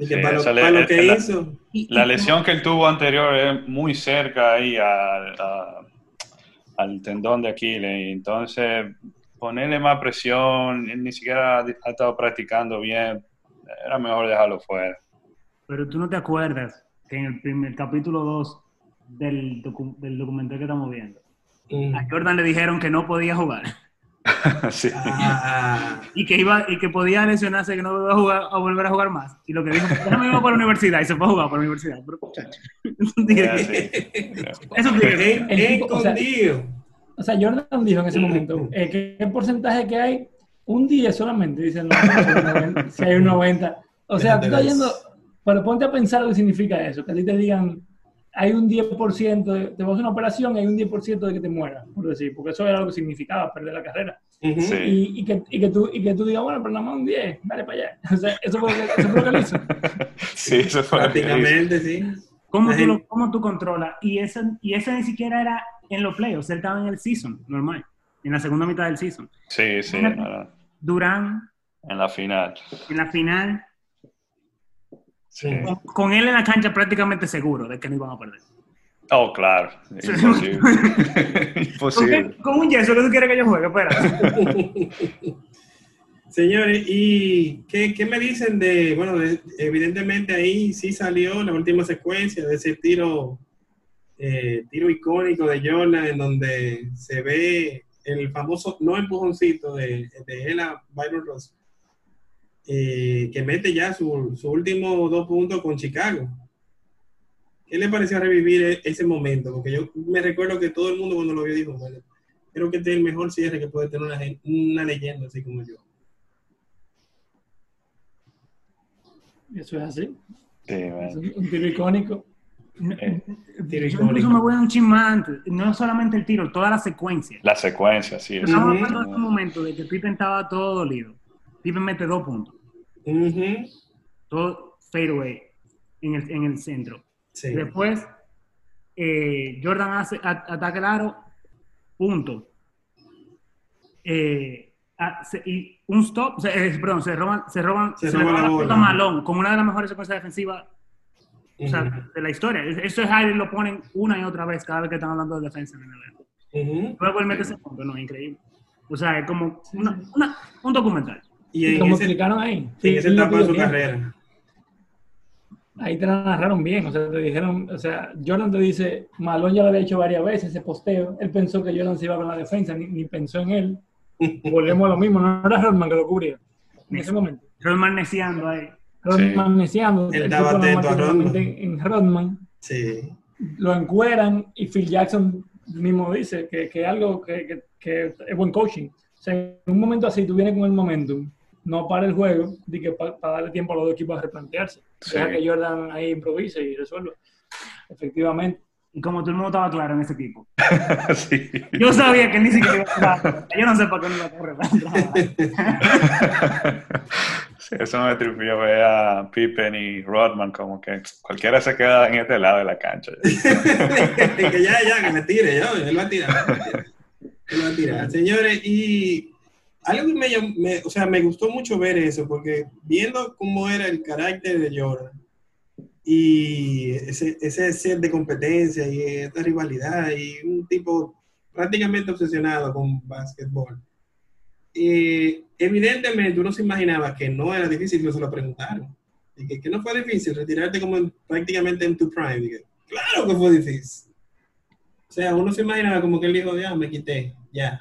Sí, para, lo, esa le- para lo que la- hizo. La lesión que él tuvo anterior es muy cerca ahí al- a- al tendón de Aquiles. Entonces, ponerle más presión, él ni siquiera ha ha estado practicando bien. Era mejor dejarlo fuera. Pero tú no te acuerdas que en el primer capítulo 2 del, docu- del documental que estamos viendo, Mm. a Jordan le dijeron que no podía jugar [LAUGHS] Sí. Ah, y que iba y que podía lesionarse, que no iba a, jugar, a volver a jugar más. Y lo que dijo, déjame ir para la universidad y se fue a jugar para la universidad. Pero, muchacho, [LAUGHS] eso Es tiene- así. eso tipo, o sea. O sea, Jordan dijo en ese momento, eh, ¿qué, qué porcentaje que hay? Un día solamente, dicen, no, si hay un 90, si hay un 90. O sea, tú estás yendo, pero ponte a pensar lo que significa eso, que a ti te digan, hay un 10%, de, te vas a hacer una operación y hay un 10% de que te mueras, por decir, porque eso era lo que significaba perder la carrera. Sí. Y, y que, y, que tú, y que tú digas, bueno, pero nada más un 10, dale para allá. [LAUGHS] O sea, eso fue lo que, eso fue lo hizo. [LAUGHS] Sí, eso fue. Prácticamente, sí. ¿Cómo tú, lo- cómo tú controlas? Y ese, y ese ni siquiera era en los playoffs, él estaba en el season, normal, en la segunda mitad del season. Sí, sí. Durán, en la final. en la final, Sí. con, con él en la cancha prácticamente seguro de que no iban a perder. Oh, claro. [LAUGHS] Imposible. ¿Con, Imposible. qué- con un yeso que tú quieres que yo juegue? Espera. [LAUGHS] Señores, ¿y qué, qué me dicen de, bueno, de- evidentemente ahí sí salió la última secuencia de ese tiro, eh, tiro icónico de Jordan en donde se ve el famoso no empujoncito de, de él a Byron Ross, eh, que mete ya su, su último dos puntos con Chicago. ¿Qué le pareció revivir e- ese momento? Porque yo me recuerdo que todo el mundo cuando lo vio dijo, bueno, creo que este es el mejor cierre que puede tener una, leyenda así como yo. Eso es así. Sí, Es un, tiro icónico. Eh, Tiro Yo icónico. incluso me voy a un antes. No solamente el tiro, toda la secuencia. La secuencia, sí. Estamos hablando de un momento de que Pippen estaba todo dolido. Pippen mete dos puntos. Ujú. Todo fadeaway en el, en el centro. Sí. Después, eh, Jordan hace a- ataque al aro, punto. Eh, a- se- y un stop, se, eh, perdón, se roban, se roban, Se se roba roban la la bola. Malone con una de las mejores secuencias defensivas o sea, Ujú. de la historia. Eso es highlight, lo ponen una y otra vez cada vez que están hablando de defensa en el NBA. Ujú. Luego él mete ese punto, no, increíble. O sea, es como una- una- un documental. Y Y en como ese, explicaron ahí. en sí, esa es lo etapa que de su carrera. Ahí te la narraron bien, o sea, te dijeron, o sea, Jordan te dice, Malone ya lo había hecho varias veces, ese posteo, él pensó que Jordan se iba con la defensa, ni, ni pensó en él, [LAUGHS] volvemos a lo mismo, no era Rodman que lo cubría en ese momento. Rodman neciando ahí. Rodman neciando, Él el estaba atento a Rodman. en, en Rodman, Sí. lo encueran y Phil Jackson mismo dice que es algo que, que- que es buen coaching. O sea, en un momento así tú vienes con el momentum, no para el juego, de que para darle tiempo a los dos equipos a replantearse. Sí. Deja que Jordan ahí improvise y resuelva. Efectivamente. Y como todo el mundo estaba claro en ese equipo. [LAUGHS] sí. Yo sabía que ni siquiera iba a jugar. Yo no sé para qué no iba a correr. [LAUGHS] Sí, eso me tripió ver a Pippen y Rodman como que cualquiera se queda en este lado de la cancha. [LAUGHS] que ya, ya, que me tire, yo. Él va a tirar. Él va a tirar. Señores, y algo que me, me- o sea, me gustó mucho ver eso, porque viendo cómo era el carácter de Jordan y ese, ese ser de competencia y esta rivalidad y un tipo prácticamente obsesionado con básquetbol. evidentemente uno se imaginaba que no era difícil, no se lo preguntaron. Y que, no fue difícil retirarte como en- prácticamente en tu prime. Que, claro que fue difícil. O sea, uno se imaginaba como que él dijo, ya, me quité, ya.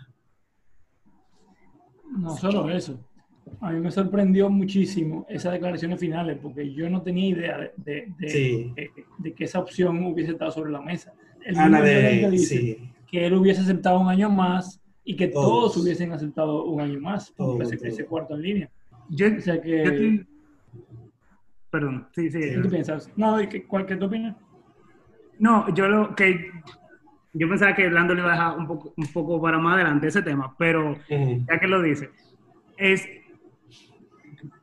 No solo eso. A mí me sorprendió muchísimo esas declaraciones finales, porque yo no tenía idea de, de- de- Sí. de- de que esa opción hubiese estado sobre la mesa. El que de, dice sí, que él hubiese aceptado un año más y que Todos. todos, hubiesen aceptado un año más por Todos, ese, todos. ese cuarto en línea. Yo, O sea que, yo te- Perdón, sí, sí. ¿qué tú piensas? No, ¿y qué- ¿cuál que tú opinas? No, yo lo que yo pensaba que Lando le iba a dejar un poco, un poco para más adelante ese tema, pero ya que lo dice, es,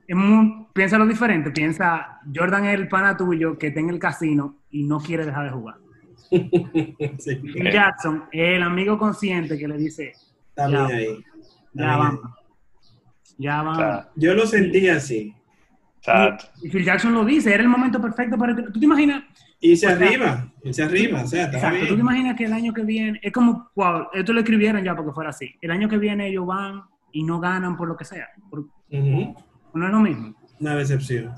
es muy- piensa lo diferente, piensa Jordan es el pana tuyo que está en el casino y no quiere dejar de jugar. [LAUGHS] Sí, Phil Jackson es el amigo consciente que le dice, también Ya. ahí. ya También vamos, ahí. ya O vamos. sea, Yo lo sentí así. o sea, Y Phil Jackson lo dice, era el momento perfecto para... ¿Tú te imaginas? Irse O sea, arriba, irse arriba, o sea, estaba Exacto, tú te bien. imaginas que el año que viene, es como, wow, esto lo escribieron ya porque fuera así. El año que viene ellos van y no ganan por lo que sea. por- no es lo mismo. Una decepción.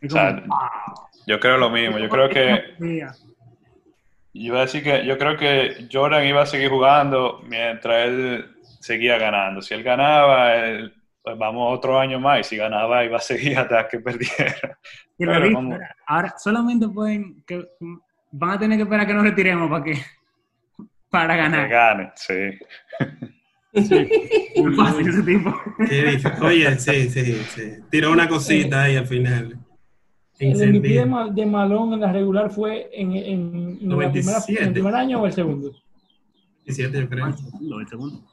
Es O sea, como, wow. yo creo lo mismo. Yo creo que Mira, iba a decir que yo creo que Jordan iba a seguir jugando mientras él seguía ganando. Si él ganaba, él- pues vamos otro año más y si ganaba iba a seguir [LAUGHS] hasta que perdiera. Y lo dice, como- ahora solamente pueden, que, van a tener que esperar a que nos retiremos para que, para Que ganar. gane, sí. Muy [LAUGHS] fácil ese tipo. Oye, sí, sí, sí. Tiró una cosita ahí al final. ¿El MVP de, Incendio. Ma- de Malone en la regular fue en, en, en la primera- en el primer año o el segundo? 17, yo creo. Lo del segundo.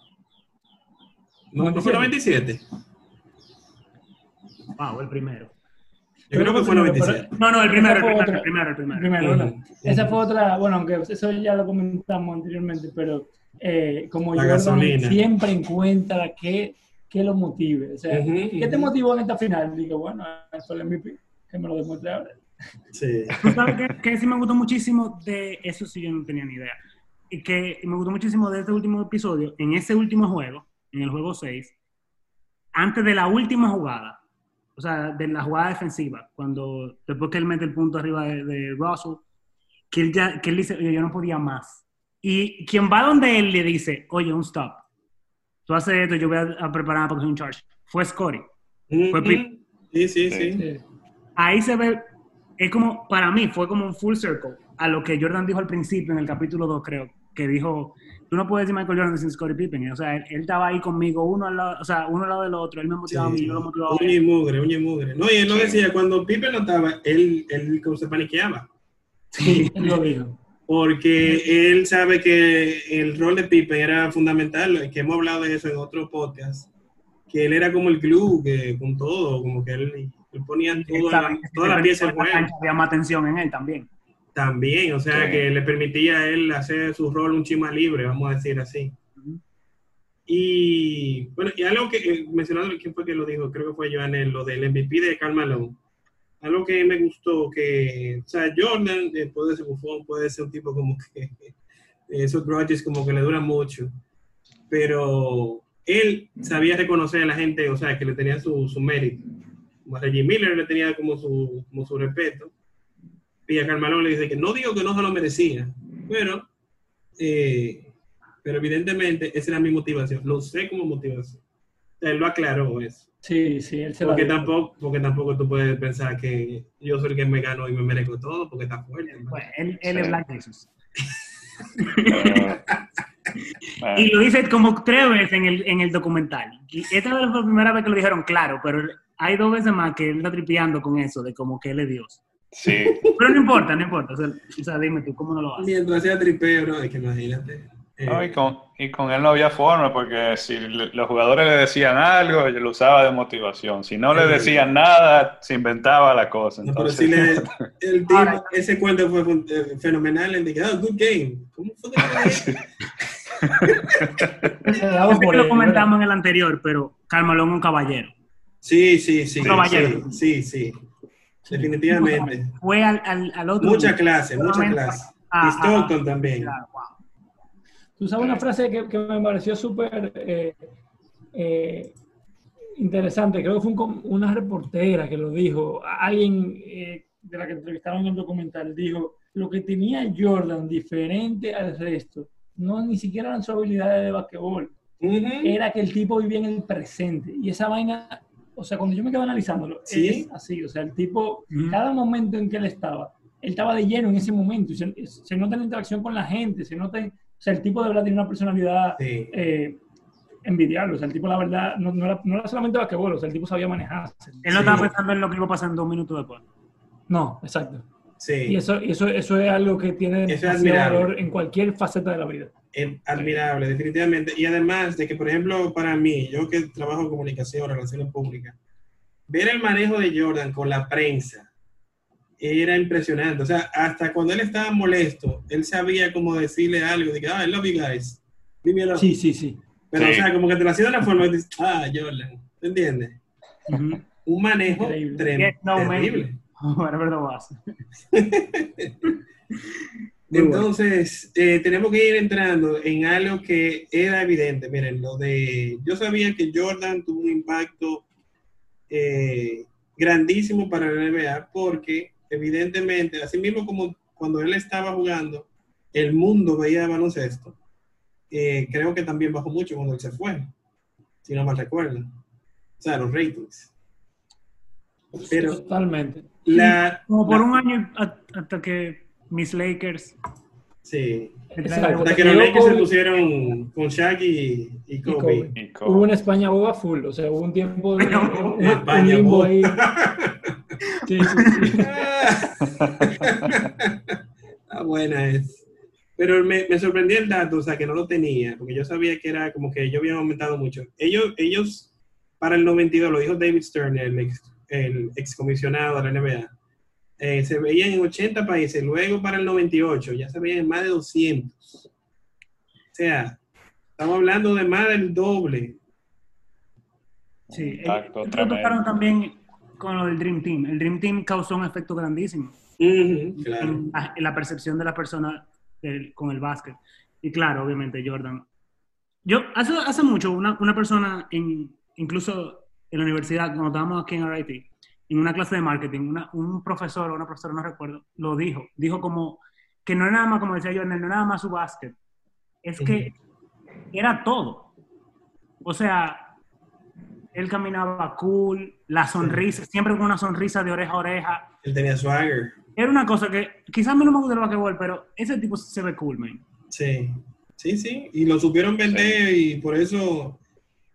No, no fue 97. Wow, el primero. Yo creo que fue 97. No, no, el primero, el primero, otra. el primero, el primero. Primero. Esa fue otra, bueno, aunque eso ya lo comentamos anteriormente, pero eh, como gasolina. siempre encuentra qué, qué lo motive. O sea, Ujú, ¿qué te ujú. motivó en esta final? Digo, bueno, fue el MVP, que me lo demuestre ahora. Sí. ¿Tú sabes qué, qué sí me gustó muchísimo de eso? Sí, yo no tenía ni idea. Y que me gustó muchísimo de este último episodio, en ese último juego, en el juego 6, antes de la última jugada, o sea, de la jugada defensiva, cuando después que él mete el punto arriba de, de Russell, que él, ya, que él dice, oye, yo no podía más. Y quien va donde él le dice, oye, un stop. Tú haces esto, yo voy a, a preparar para que sea un charge. Fue Scotty. Fue. Pip. Sí, sí, sí. Sí. ahí se ve, es como, para mí, fue como un full circle a lo que Jordan dijo al principio en el capítulo 2, creo, que dijo, tú no puedes decir Michael Jordan sin Scottie Pippen, o sea, él, él estaba ahí conmigo, uno al lado, o sea, uno al lado del otro, él me motivaba a mí, Sí. yo lo motivaba Uña y mugre, uña y mugre. No, y él lo Sí. decía, cuando Pipe no estaba, él, él como se paniqueaba. Sí, él lo dijo. Porque él sabe que el rol de Pippen era fundamental, que hemos hablado de eso en otro podcast, que él era como el glue, que con todo, como que él, él ponía Él toda, sabe la- toda la pieza en juego. Había más tensión en él también. También, o sea, Sí. que le permitía a él hacer su rol un chima libre, vamos a decir así. Y bueno, y algo que eh, mencionando quién fue que lo dijo, creo que fue Joanel, lo del MVP de Karl Malone. Algo que me gustó, que, o sea, Jordan eh, puede ser bufón, puede ser un tipo como [LAUGHS] que esos grudges como que le duran mucho, pero él sabía reconocer a la gente, o sea, que le tenía su, su mérito. Como a Reggie Miller le tenía como su, como su respeto. Y a Carmelo le dice que no digo que no se lo merecía, pero, eh, pero evidentemente esa era mi motivación. Lo sé como motivación. Él lo aclaró eso. Sí, sí, él se Porque tampoco, porque tampoco tú puedes pensar que yo soy el que me gano y me merezco todo, porque está fuerte. Pues, él, él es. Black Jesus. [LAUGHS] Y lo dice como tres veces en el, en el documental. Y esta fue la primera vez que lo dijeron, claro, pero hay dos veces más que él está tripeando con eso, de como que él es Dios. Sí. Pero no importa, no importa. O sea, o sea, dime tú, ¿cómo no lo haces? Mientras sea tripeo, ¿no? Es que imagínate. Eh, No, y, con, y con él no había forma, porque si le- los jugadores le decían algo, él lo usaba de motivación. Si no le Sí. decían nada, se inventaba la cosa. no, pero Entonces, sí le, [LAUGHS] el tipo, Ahora- ese cuento fue eh, fenomenal. De que, oh, good game. ¿Cómo fue que [LAUGHS] [LAUGHS] lo él, comentamos en el anterior, pero Carmelo es un caballero. Sí, sí, sí. Un caballero. Sí, sí, sí. Definitivamente. Fue al, al, al otro. Mucha clase, mucha clase. a- Y a- Stockton también. wow. Tú sabes una frase que, que me pareció súper eh, eh, interesante, creo que fue un una reportera que lo dijo, alguien eh, de la que entrevistaron en el documental, dijo, lo que tenía Jordan diferente al resto, no ni siquiera eran sus habilidades de basquetbol, era que el tipo vivía en el presente. Y esa vaina, o sea, cuando yo me quedo analizándolo, Sí. es así, o sea, el tipo, cada momento en que él estaba, él estaba de lleno en ese momento, y se, se nota la interacción con la gente, se nota, o sea, el tipo de verdad tiene una personalidad Sí. eh, envidiable, o sea, el tipo la verdad no, no era, no era solamente basquetbol, o sea, el tipo sabía manejarse. Él no Sí. estaba pensando en lo que iba a pasar en dos minutos después. No, exacto. Y Sí. eso, y eso, eso es algo que tiene Eso es valor en cualquier faceta de la vida. Es admirable, definitivamente. Y además de que, por ejemplo, para mí, yo que trabajo en comunicación, relaciones públicas, ver el manejo de Jordan con la prensa era impresionante. O sea, hasta cuando él estaba molesto, él sabía como decirle algo, de que, ah, I love you guys. Leave me alone". Sí, sí, sí. Pero, Sí. o sea, como que te lo hacía de una forma que dices, ah, Jordan, ¿te entiendes? Un manejo Increíble. trem- Yes, no, man. terrible. [LAUGHS] The was. [LAUGHS] Muy bueno. Entonces, eh, tenemos que ir entrando en algo que era evidente. Miren, lo de. Yo sabía que Jordan tuvo un impacto eh, grandísimo para la NBA porque, evidentemente, así mismo como cuando él estaba jugando, el mundo veía baloncesto. eh, creo que también bajó mucho cuando él se fue, si no mal recuerdo. O sea, los ratings. Pero Totalmente. la. Como por la- un año hasta que mis Lakers. Sí. Exacto. Hasta que los Lakers se Kobe pusieron con Shaq y, y Kobe. Kobe. y Hubo con- una España boba full, o sea, hubo un tiempo de [LAUGHS] un, un España limbo boba. ahí. Sí, sí, sí. [LAUGHS] ah, buena es. Pero me, me sorprendió el dato, o sea, que no lo tenía, porque yo sabía que era como que yo había aumentado mucho. Ellos, ellos para el 92, lo dijo David Stern, el ex, el excomisionado de la NBA, eh, se veían en 80 países, luego para el 98 ya se veían en más de 200. O sea, estamos hablando de más del doble. Sí. Tremendo. tocaron también con lo del Dream Team. El Dream Team causó un efecto grandísimo claro. en, la, en la percepción de la persona del- con el básquet. Y claro, obviamente, Jordan. Yo, hace, hace mucho, una, una persona, en, incluso en la universidad, cuando estábamos aquí en RIT, en una clase de marketing, una- un profesor o una profesora, no recuerdo, lo dijo. Dijo como que no era nada más, como decía Jordan, no era nada más su básquet. Es que era todo. O sea, él caminaba cool, la sonrisa, siempre con una sonrisa de oreja a oreja. Él tenía swagger. Era una cosa que quizás a mí no me gusta el basquetbol, pero ese tipo se ve cool, man. Sí, sí, sí. Y lo supieron vender y por eso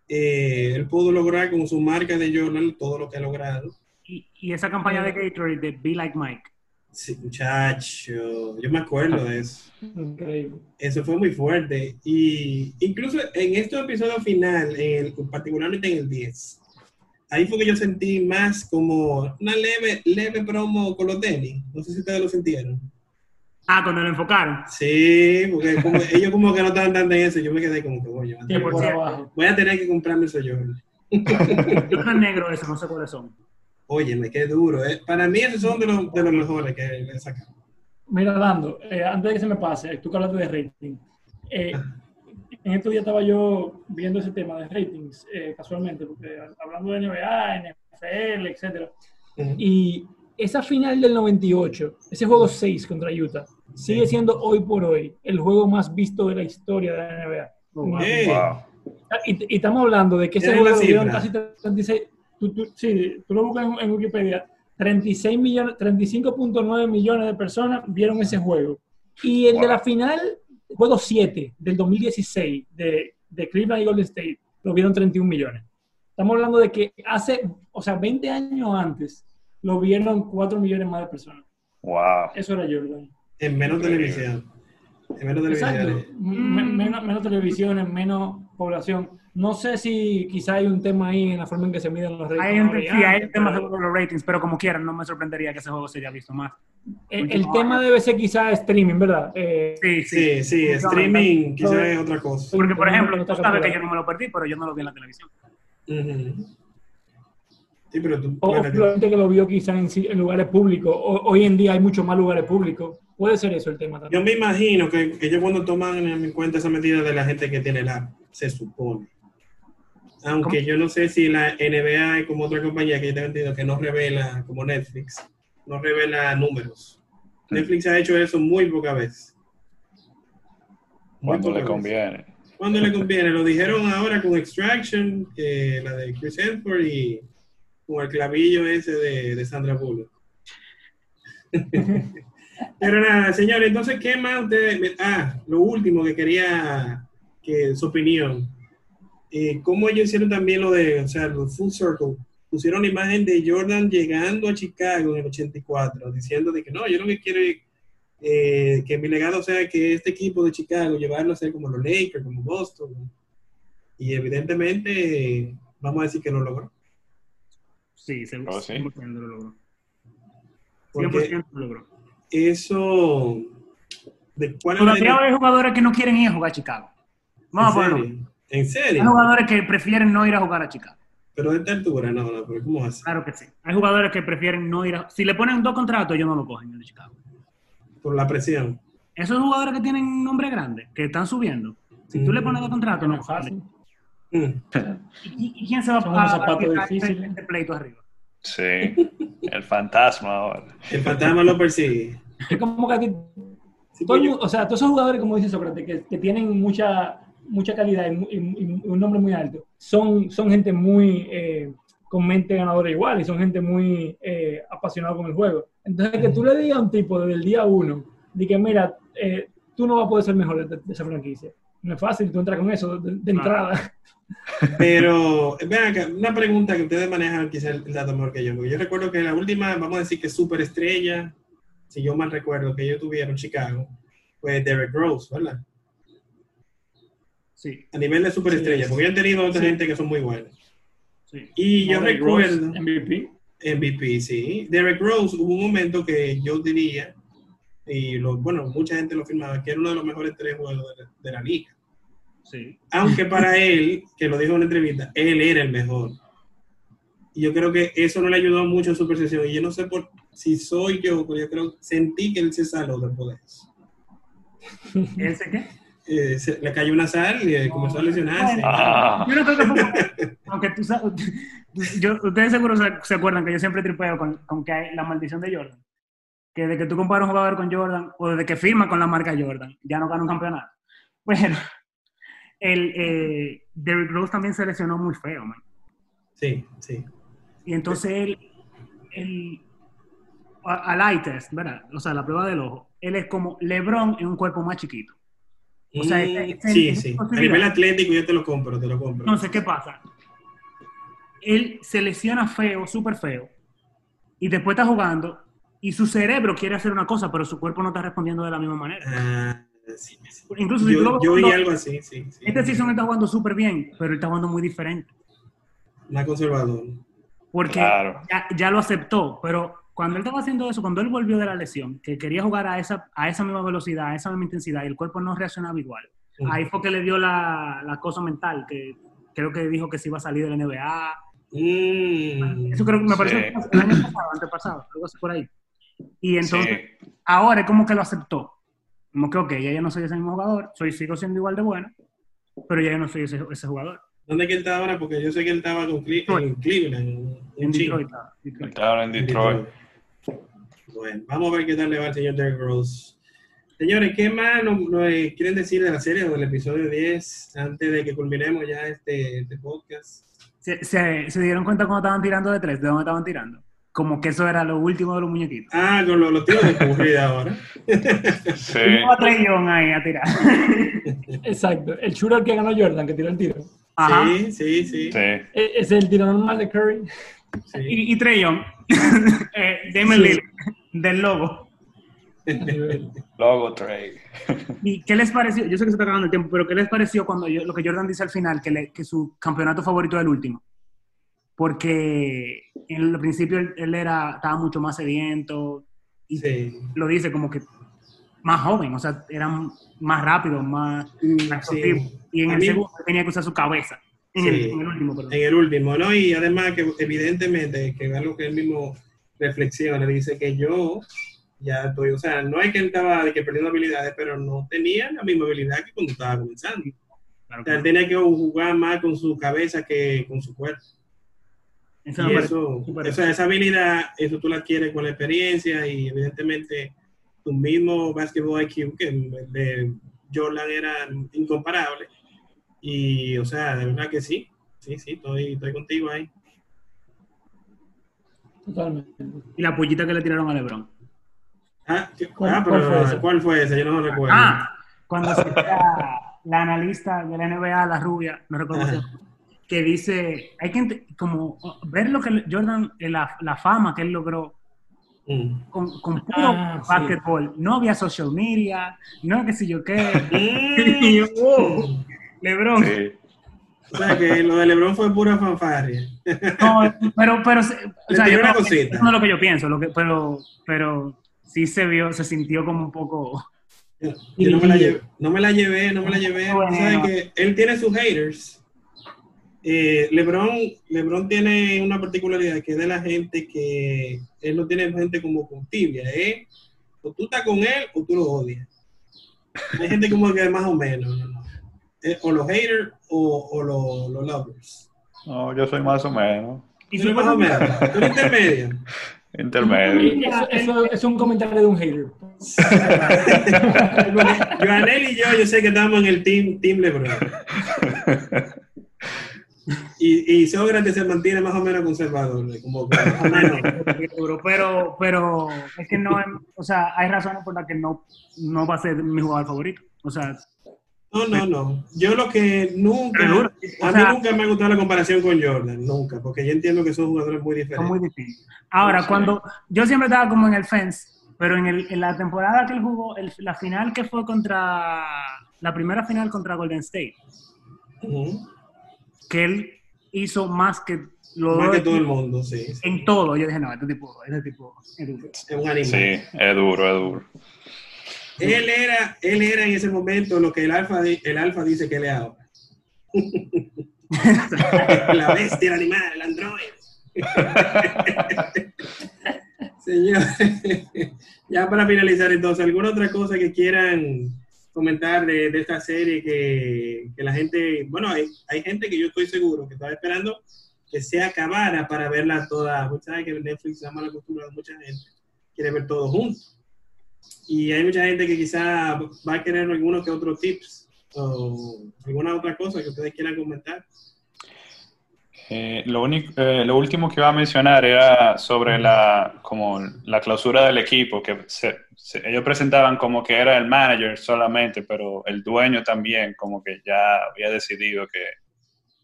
eh, él pudo lograr con su marca de Jordan todo lo que ha logrado. Y, y esa campaña de Gatorade de Be Like Mike. Sí, muchacho, yo me acuerdo de eso. Increíble. Eso fue muy fuerte. Y incluso en este episodio final, en el- particularmente en el 10, ahí fue que yo sentí más como una leve, leve promo con los tenis. No sé si ustedes lo sintieron. Ah, cuando lo enfocaron. Sí, porque como- [LAUGHS] ellos como que no estaban dando en eso. Yo me quedé como que, abajo. voy a tener que comprarme eso yo. [LAUGHS] Yo tan negro eso, no sé cuáles son. Óyeme, qué duro. ¿eh? Para mí esos son de los, de los mejores que le he sacado. Mira, Dando, eh, antes de que se me pase, tú que hablaste de rating. eh, en estos días estaba yo viendo ese tema de ratings, eh, casualmente, porque hablando de NBA, NFL, etcétera. Ujú. Y esa final del 98, ese juego 6 contra Utah, sigue siendo hoy por hoy el juego más visto de la historia de la NBA. Ey, Wow. Y, y estamos hablando de que ese juego lo cifra. casi 36, tú, tú- sí, tú lo buscas en, en Wikipedia, 36 millones, 35.9 millones de personas vieron ese juego. Y el de la final, juego 7 del 2016 de, de Cleveland y Golden State, lo vieron 31 millones. Estamos hablando de que hace, o sea, 20 años antes, lo vieron 4 millones más de personas. Wow. Eso era Jordan. En menos Increíble. televisión. En menos Exacto. televisión. Me- menos, menos televisiones, menos población. No sé si quizá hay un tema ahí en la forma en que se miden los ratings. Hay, un- sí, hay antes, temas pero de los ratings, pero como quieran, no me sorprendería que ese juego se haya visto más. el, el tema debe ser quizá streaming, ¿verdad? Eh, Sí, sí. Sí, sí, streaming quizás es otra cosa. Porque, por ejemplo, no tú está sabes que yo no me lo perdí, pero yo no lo vi en la televisión. Sí, pero tú. O bueno, gente que lo vio quizá en, en lugares públicos. O- hoy en día hay muchos más lugares públicos. Puede ser eso el tema yo también. me imagino que ellos cuando toman en cuenta esa medida de la gente que tiene la app, se supone. Aunque yo no sé si la NBA es como otra compañía que yo tengo entendido que no revela, como Netflix, no revela números. Netflix ha hecho eso muy poca vez. Muy Cuando le conviene. Cuando le conviene. Lo dijeron ahora con Extraction, que la de Chris Hemsworth y con el clavillo ese de, de Sandra Bullock. [LAUGHS] Pero nada, señores, entonces, ¿qué más ustedes? Ah, lo último que quería, que su opinión. Eh, ¿Cómo ellos hicieron también lo de, o sea, los Full Circle? Pusieron la imagen de Jordan llegando a Chicago en el 84, diciendo de que no, yo lo que quiero es eh, que mi legado sea que este equipo de Chicago, llevarlo a ser como los Lakers, como Boston. Y evidentemente, vamos a decir que lo logró. Sí, se, Oh, sí. 100% lo logró. Porque 100% lo logró. eso... ¿De cuál es la Todavía hay jugadores que no quieren ir a jugar a Chicago. Vamos a ¿En ponerlo. serio? ¿En Hay serio? jugadores que prefieren no ir a jugar a Chicago. Pero de esta altura, no, no, pero ¿cómo hace? Claro que sí. Hay jugadores que prefieren no ir a... Si le ponen dos contratos, ellos no lo cogen el de Chicago. Por la presión. Esos jugadores que tienen nombre grande, que están subiendo, si tú le pones dos contratos, No fácil. Mm. ¿Y, y quién se va a difíciles. este pleito arriba? Sí. El fantasma ahora. El fantasma lo persigue. Es como que a ti- Sí, todo el o sea, todos esos jugadores, como dice Sócrates, que, que tienen mucha, mucha calidad y, y- y un nombre muy alto, son, son gente muy eh, con mente ganadora igual y son gente muy eh, apasionada con el juego. Entonces, que tú le digas a un tipo desde el día uno, de que mira, eh, tú no vas a poder ser mejor de, de esa franquicia. No es fácil, tú entras con eso de, de entrada. [LAUGHS] Pero, vean acá, una pregunta que ustedes manejan quizás el dato mejor que yo. Porque yo recuerdo que la última, vamos a decir que superestrella, si yo mal recuerdo, que ellos tuvieron Chicago, fue Derek Rose, ¿verdad? Sí, A nivel de superestrella, Sí. porque yo he tenido otra Sí. gente que son muy buenos. sí. Y yo Rose, recuerdo, MVP. MVP, sí. Derek Rose, hubo un momento que yo diría, y lo, bueno, mucha gente lo firmaba, que era uno de los mejores tres jugadores de, la- de la liga. sí. Aunque para [LAUGHS] él, que lo dijo en una entrevista, él era el mejor. Y yo creo que eso no le ayudó mucho en su percepción. Y yo no sé por si soy yo, pero yo creo sentí que él se saló después de eso. ¿Ese qué? Eh, se- le cayó una sal y eh, comenzó a lesionarse. Ah, Yo no creo que fue Aunque tú sabes, yo, ustedes seguro se, se acuerdan que yo siempre tripeo con, con que hay la maldición de Jordan. Que de que tú comparas un jugador con Jordan o desde que firma con la marca Jordan, ya no gana un campeonato. Bueno, el, eh, Derrick Rose también se lesionó muy feo, man. Sí, sí. Y entonces él, él al eye test, ¿verdad? O sea, la prueba del ojo, él es como LeBron en un cuerpo más chiquito. O sea, ese- ese- sí, sí. A nivel atlético yo te lo compro, te lo compro. Entonces, ¿qué pasa? Él se lesiona feo, súper feo, y después está jugando, y su cerebro quiere hacer una cosa, pero su cuerpo no está respondiendo de la misma manera. Ah, sí, sí. Incluso si tú Yo, lo- yo vi lo- algo así, sí. sí. Este season está jugando súper bien, pero él está jugando muy diferente. Más conservador. Porque Claro. ya, ya lo aceptó, pero cuando él estaba haciendo eso, cuando él volvió de la lesión, que quería jugar a esa, a esa misma velocidad, a esa misma intensidad, y el cuerpo no reaccionaba igual, ahí fue que le dio la, la cosa mental, que creo que dijo que se iba a salir de la NBA. Mm, Eso creo que me parece Sí. fue el año pasado, antepasado, algo así por ahí. Y entonces, sí. ahora es como que lo aceptó. Como que, ok, ya yo no soy ese mismo jugador, soy, sigo siendo igual de bueno, pero ya yo no soy ese, ese jugador. ¿Dónde es que él está ahora? Porque yo sé que él estaba con Cleveland. en- en En Detroit. Estaba en Detroit. Bueno, vamos a ver qué tal le va al señor Derrick Rose. Señores, ¿qué más nos, nos, eh, quieren decir de la serie o del episodio 10 antes de que culminemos ya este, este podcast? Se, se, se dieron cuenta cuando estaban tirando de tres, de dónde estaban tirando. Como que eso era lo último de los muñequitos. Ah, con los, los tiros de Curry de ahora. Sí. Tengo a Trey Young ahí a tirar. [LAUGHS] Exacto. El shooter que ganó Jordan, que tiró el tiro. Ajá. Sí, sí, sí. Sí. E- es el tiro normal de Curry. sí. Y, y Trey Young, [LAUGHS] eh, Damon Sí. Del lobo. [LAUGHS] Logo trade. [LAUGHS] ¿Y qué les pareció? Yo sé que se está acabando el tiempo, pero ¿qué les pareció cuando yo- lo que Jordan dice al final, que, le- que su campeonato favorito es el último? Porque en el principio él, él era, estaba mucho más sediento y Sí. lo dice como que más joven, o sea, era más rápido, más activo. sí. Y en A el mí- segundo tenía que usar su cabeza. En, Sí. el, en el último, perdón. En el último, ¿no? Y además que evidentemente, que es algo que él mismo reflexiona, dice que yo ya estoy, o sea, no es que él estaba de que perdiendo habilidades, pero no tenía la misma habilidad que cuando estaba comenzando. Claro O sea, él tenía que jugar más con su cabeza que con su cuerpo. Eso Y eso, súper- o sea, esa habilidad, eso tú la adquieres con la experiencia y evidentemente tu mismo basketball IQ, que de Jordan era incomparable. Y, o sea, de verdad que sí, sí, sí, estoy, estoy contigo ahí. Totalmente. Y la pollita que le tiraron a LeBron. Ah, ¿qué- ¿Cuál- ah, cuál pero fue? ¿cuál fue ese? Yo no lo recuerdo. Ah, cuando se era la analista de la NBA, la rubia, no recuerdo que dice, hay que como ver lo que Jordan, eh, la, la fama que él logró Mm. con, con puro Ah, sí. básquetbol. No había social media, no qué sé yo qué. [LAUGHS] [LAUGHS] LeBron. Sí. O sea, que lo de LeBron fue pura fanfarria. No, pero, pero, o sea, yo una no- cosita. eso no es lo que yo pienso, lo que, pero, pero sí se vio, se sintió como un poco. Yo, yo no, me la llevé, no me la llevé, no me la llevé. Bueno. ¿Sabes que Él tiene sus haters. Eh, LeBron, LeBron tiene una particularidad que es de la gente que él no tiene gente como con tibia, ¿eh? O tú estás con él o tú lo odias. Hay gente como que más o menos, no, no. Eh, o los haters o, o los, los lovers. No, yo soy más o menos. Y eres más o menos, [LAUGHS] tú eres intermedio. Intermedio. Eso, eso es un comentario de un hater. [LAUGHS] Joanel y yo, yo sé que estamos en el team, team LeBron. [LAUGHS] Y, y Sócrates se mantiene más o menos conservador, como que más o menos. Seguro, pero, pero es que no, o sea, hay razones por las que no, no va a ser mi jugador favorito. O sea, No, no, no. Yo lo que nunca, a mí sea- nunca me ha gustado la comparación con Jordan, nunca, porque yo entiendo que son jugadores muy son diferentes. muy distintos. Ahora, cuando yo siempre estaba como en el fence, pero en, el, en la temporada que él jugó, el- la final que fue contra, la primera final contra Golden State, que él hizo más que los Más que todo el mundo, sí. sí. en todo. Yo dije, no, este tipo, este tipo es duro. Es un animal. Sí, es duro, es duro. Él era, él era en ese momento lo que el alfa, el alfa dice que él es ahora. [LAUGHS] la bestia, el animal, el androide. [LAUGHS] Señor, [LAUGHS] ya para finalizar entonces, ¿alguna otra cosa que quieran comentar de, de esta serie que, que la gente, bueno, hay, hay gente que yo estoy seguro que estaba esperando que se acabara para verla toda, Usted sabe que Netflix se llama la costumbre de mucha gente, quiere ver todo junto. Y hay mucha gente que quizá va a querer algunos que otros tips o alguna otra cosa que ustedes quieran comentar. Eh, lo, único, eh, lo último que iba a mencionar era sobre la, como la clausura del equipo, que se- se- ellos presentaban como que era el manager solamente, pero el dueño también como que ya había decidido que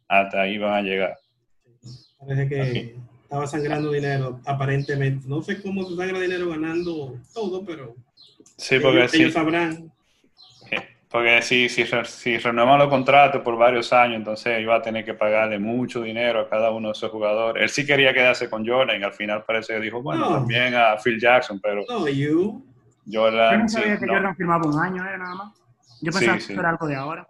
hasta ahí van a llegar. Parece que Así. estaba sangrando dinero, aparentemente. No sé cómo se sangra dinero ganando todo, pero Sí, porque ellos, sí, ellos sabrán. eh, porque si, si, si renuevan los contratos por varios años, entonces iba a tener que pagarle mucho dinero a cada uno de esos jugadores. Él sí quería quedarse con Jordan y al final parece que dijo, bueno, No. también a Phil Jackson, pero No, you. Yo Jordan no sí, sabía que no. Jordan firmaba un año, ¿eh? Nada más. Yo Sí, pensaba sí. que era algo de ahora.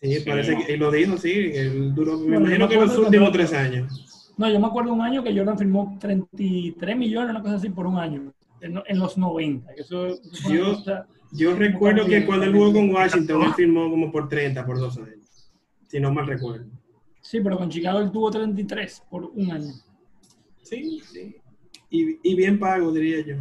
Sí, Sí. parece que y lo dijo, sí. Él duró, me imagino yo que los últimos tres años. No, yo me acuerdo un año que Jordan firmó 33 millones, una cosa así, por un año, en, en los 90. que Eso, Yo- recuerdo que cuando él jugó con Washington, él firmó como por 30 por dos años. Si no mal recuerdo. sí, pero con Chicago él tuvo 33 por un año. Sí, sí. Y, y bien pago, diría yo.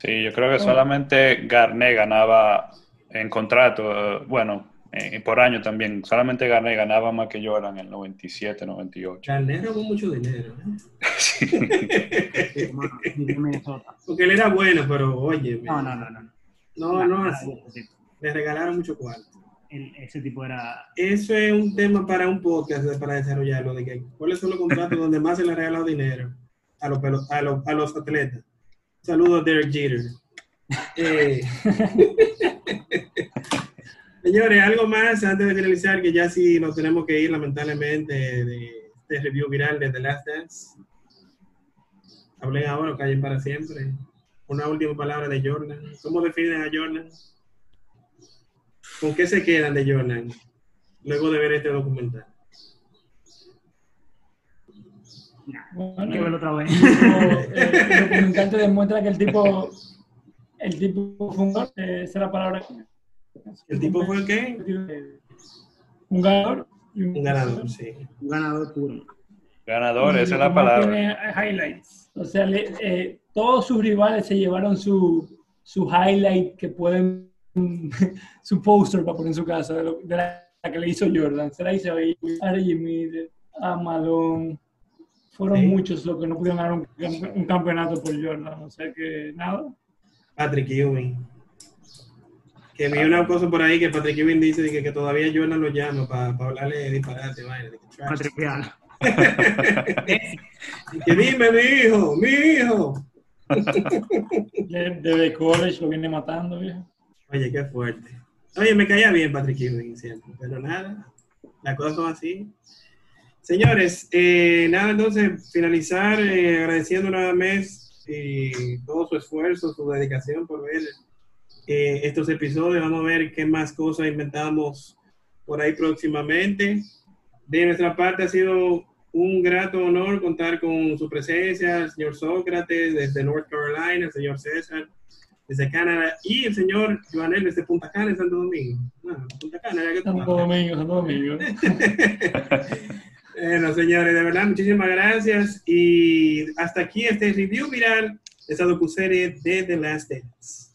Sí, yo creo que solamente Garnett ganaba en contrato, eh, bueno, eh, por año también, solamente Garnett ganaba más que Jordan en el 97, 98. Garnett robó mucho dinero. ¿eh? [LAUGHS] Sí. Porque él era bueno, pero oye, No, no, no, no. no, no así. Ese tipo. Le regalaron mucho cuarto. El- ese tipo era. Eso es un tema para un podcast para desarrollarlo, de que cuáles son los contratos donde más se le ha regalado dinero a los, a los, a los atletas. Saludos a Derek Jeter. Eh, [LAUGHS] [LAUGHS] Señores, algo más antes de finalizar, que ya sí nos tenemos que ir lamentablemente de este review viral de The Last Dance. Hablen ahora o callen para siempre. Una última palabra de Jordan. ¿Cómo definen a Jordan? ¿Con qué se quedan de Jordan luego de ver este documental? Bueno, que verlo otra vez. [LAUGHS] el, documental te demuestra que el tipo, el tipo fue un eh, esa es la palabra. ¿El tipo fue el qué? Un ganador. y Un ganador, sí. Un ganador puro. Ganador, y esa es la palabra. tiene highlights. O sea, le- eh, todos sus rivales se llevaron su, su highlight que pueden, [LAUGHS] su póster para poner en su casa, de, lo- de la que le hizo Jordan. Se la hizo ahí a Miller, a Malone. Fueron Sí. muchos los que no pudieron ganar un campeonato por Jordan. O sea que nada. Patrick Ewing. Que vi una cosa por ahí que Patrick Ewing dice que, que todavía Jordan lo llama para hablarle de disparate, vaina, de que. Y [LAUGHS] dime, mi hijo, mi hijo. [LAUGHS] De- Desde college lo viene matando, viejo. Oye, qué fuerte. Oye, me caía bien Patrick Ewing siempre, pero nada, las cosas son así. Señores, eh, nada, entonces finalizar eh, agradeciendo una vez eh, todo su esfuerzo, su dedicación por ver eh, estos episodios. Vamos a ver qué más cosas inventamos por ahí próximamente. De nuestra parte ha sido un grato honor contar con su presencia, el señor Sócrates desde North Carolina, el señor César desde Canadá y el señor Joanel desde Punta Cana, en Santo Domingo. Bueno, Punta Cana, ya que Santo Domingo, Santo Domingo. [LAUGHS] Bueno, señores, de verdad, muchísimas gracias. Y hasta aquí este review viral de esta docuserie de The Last Dance.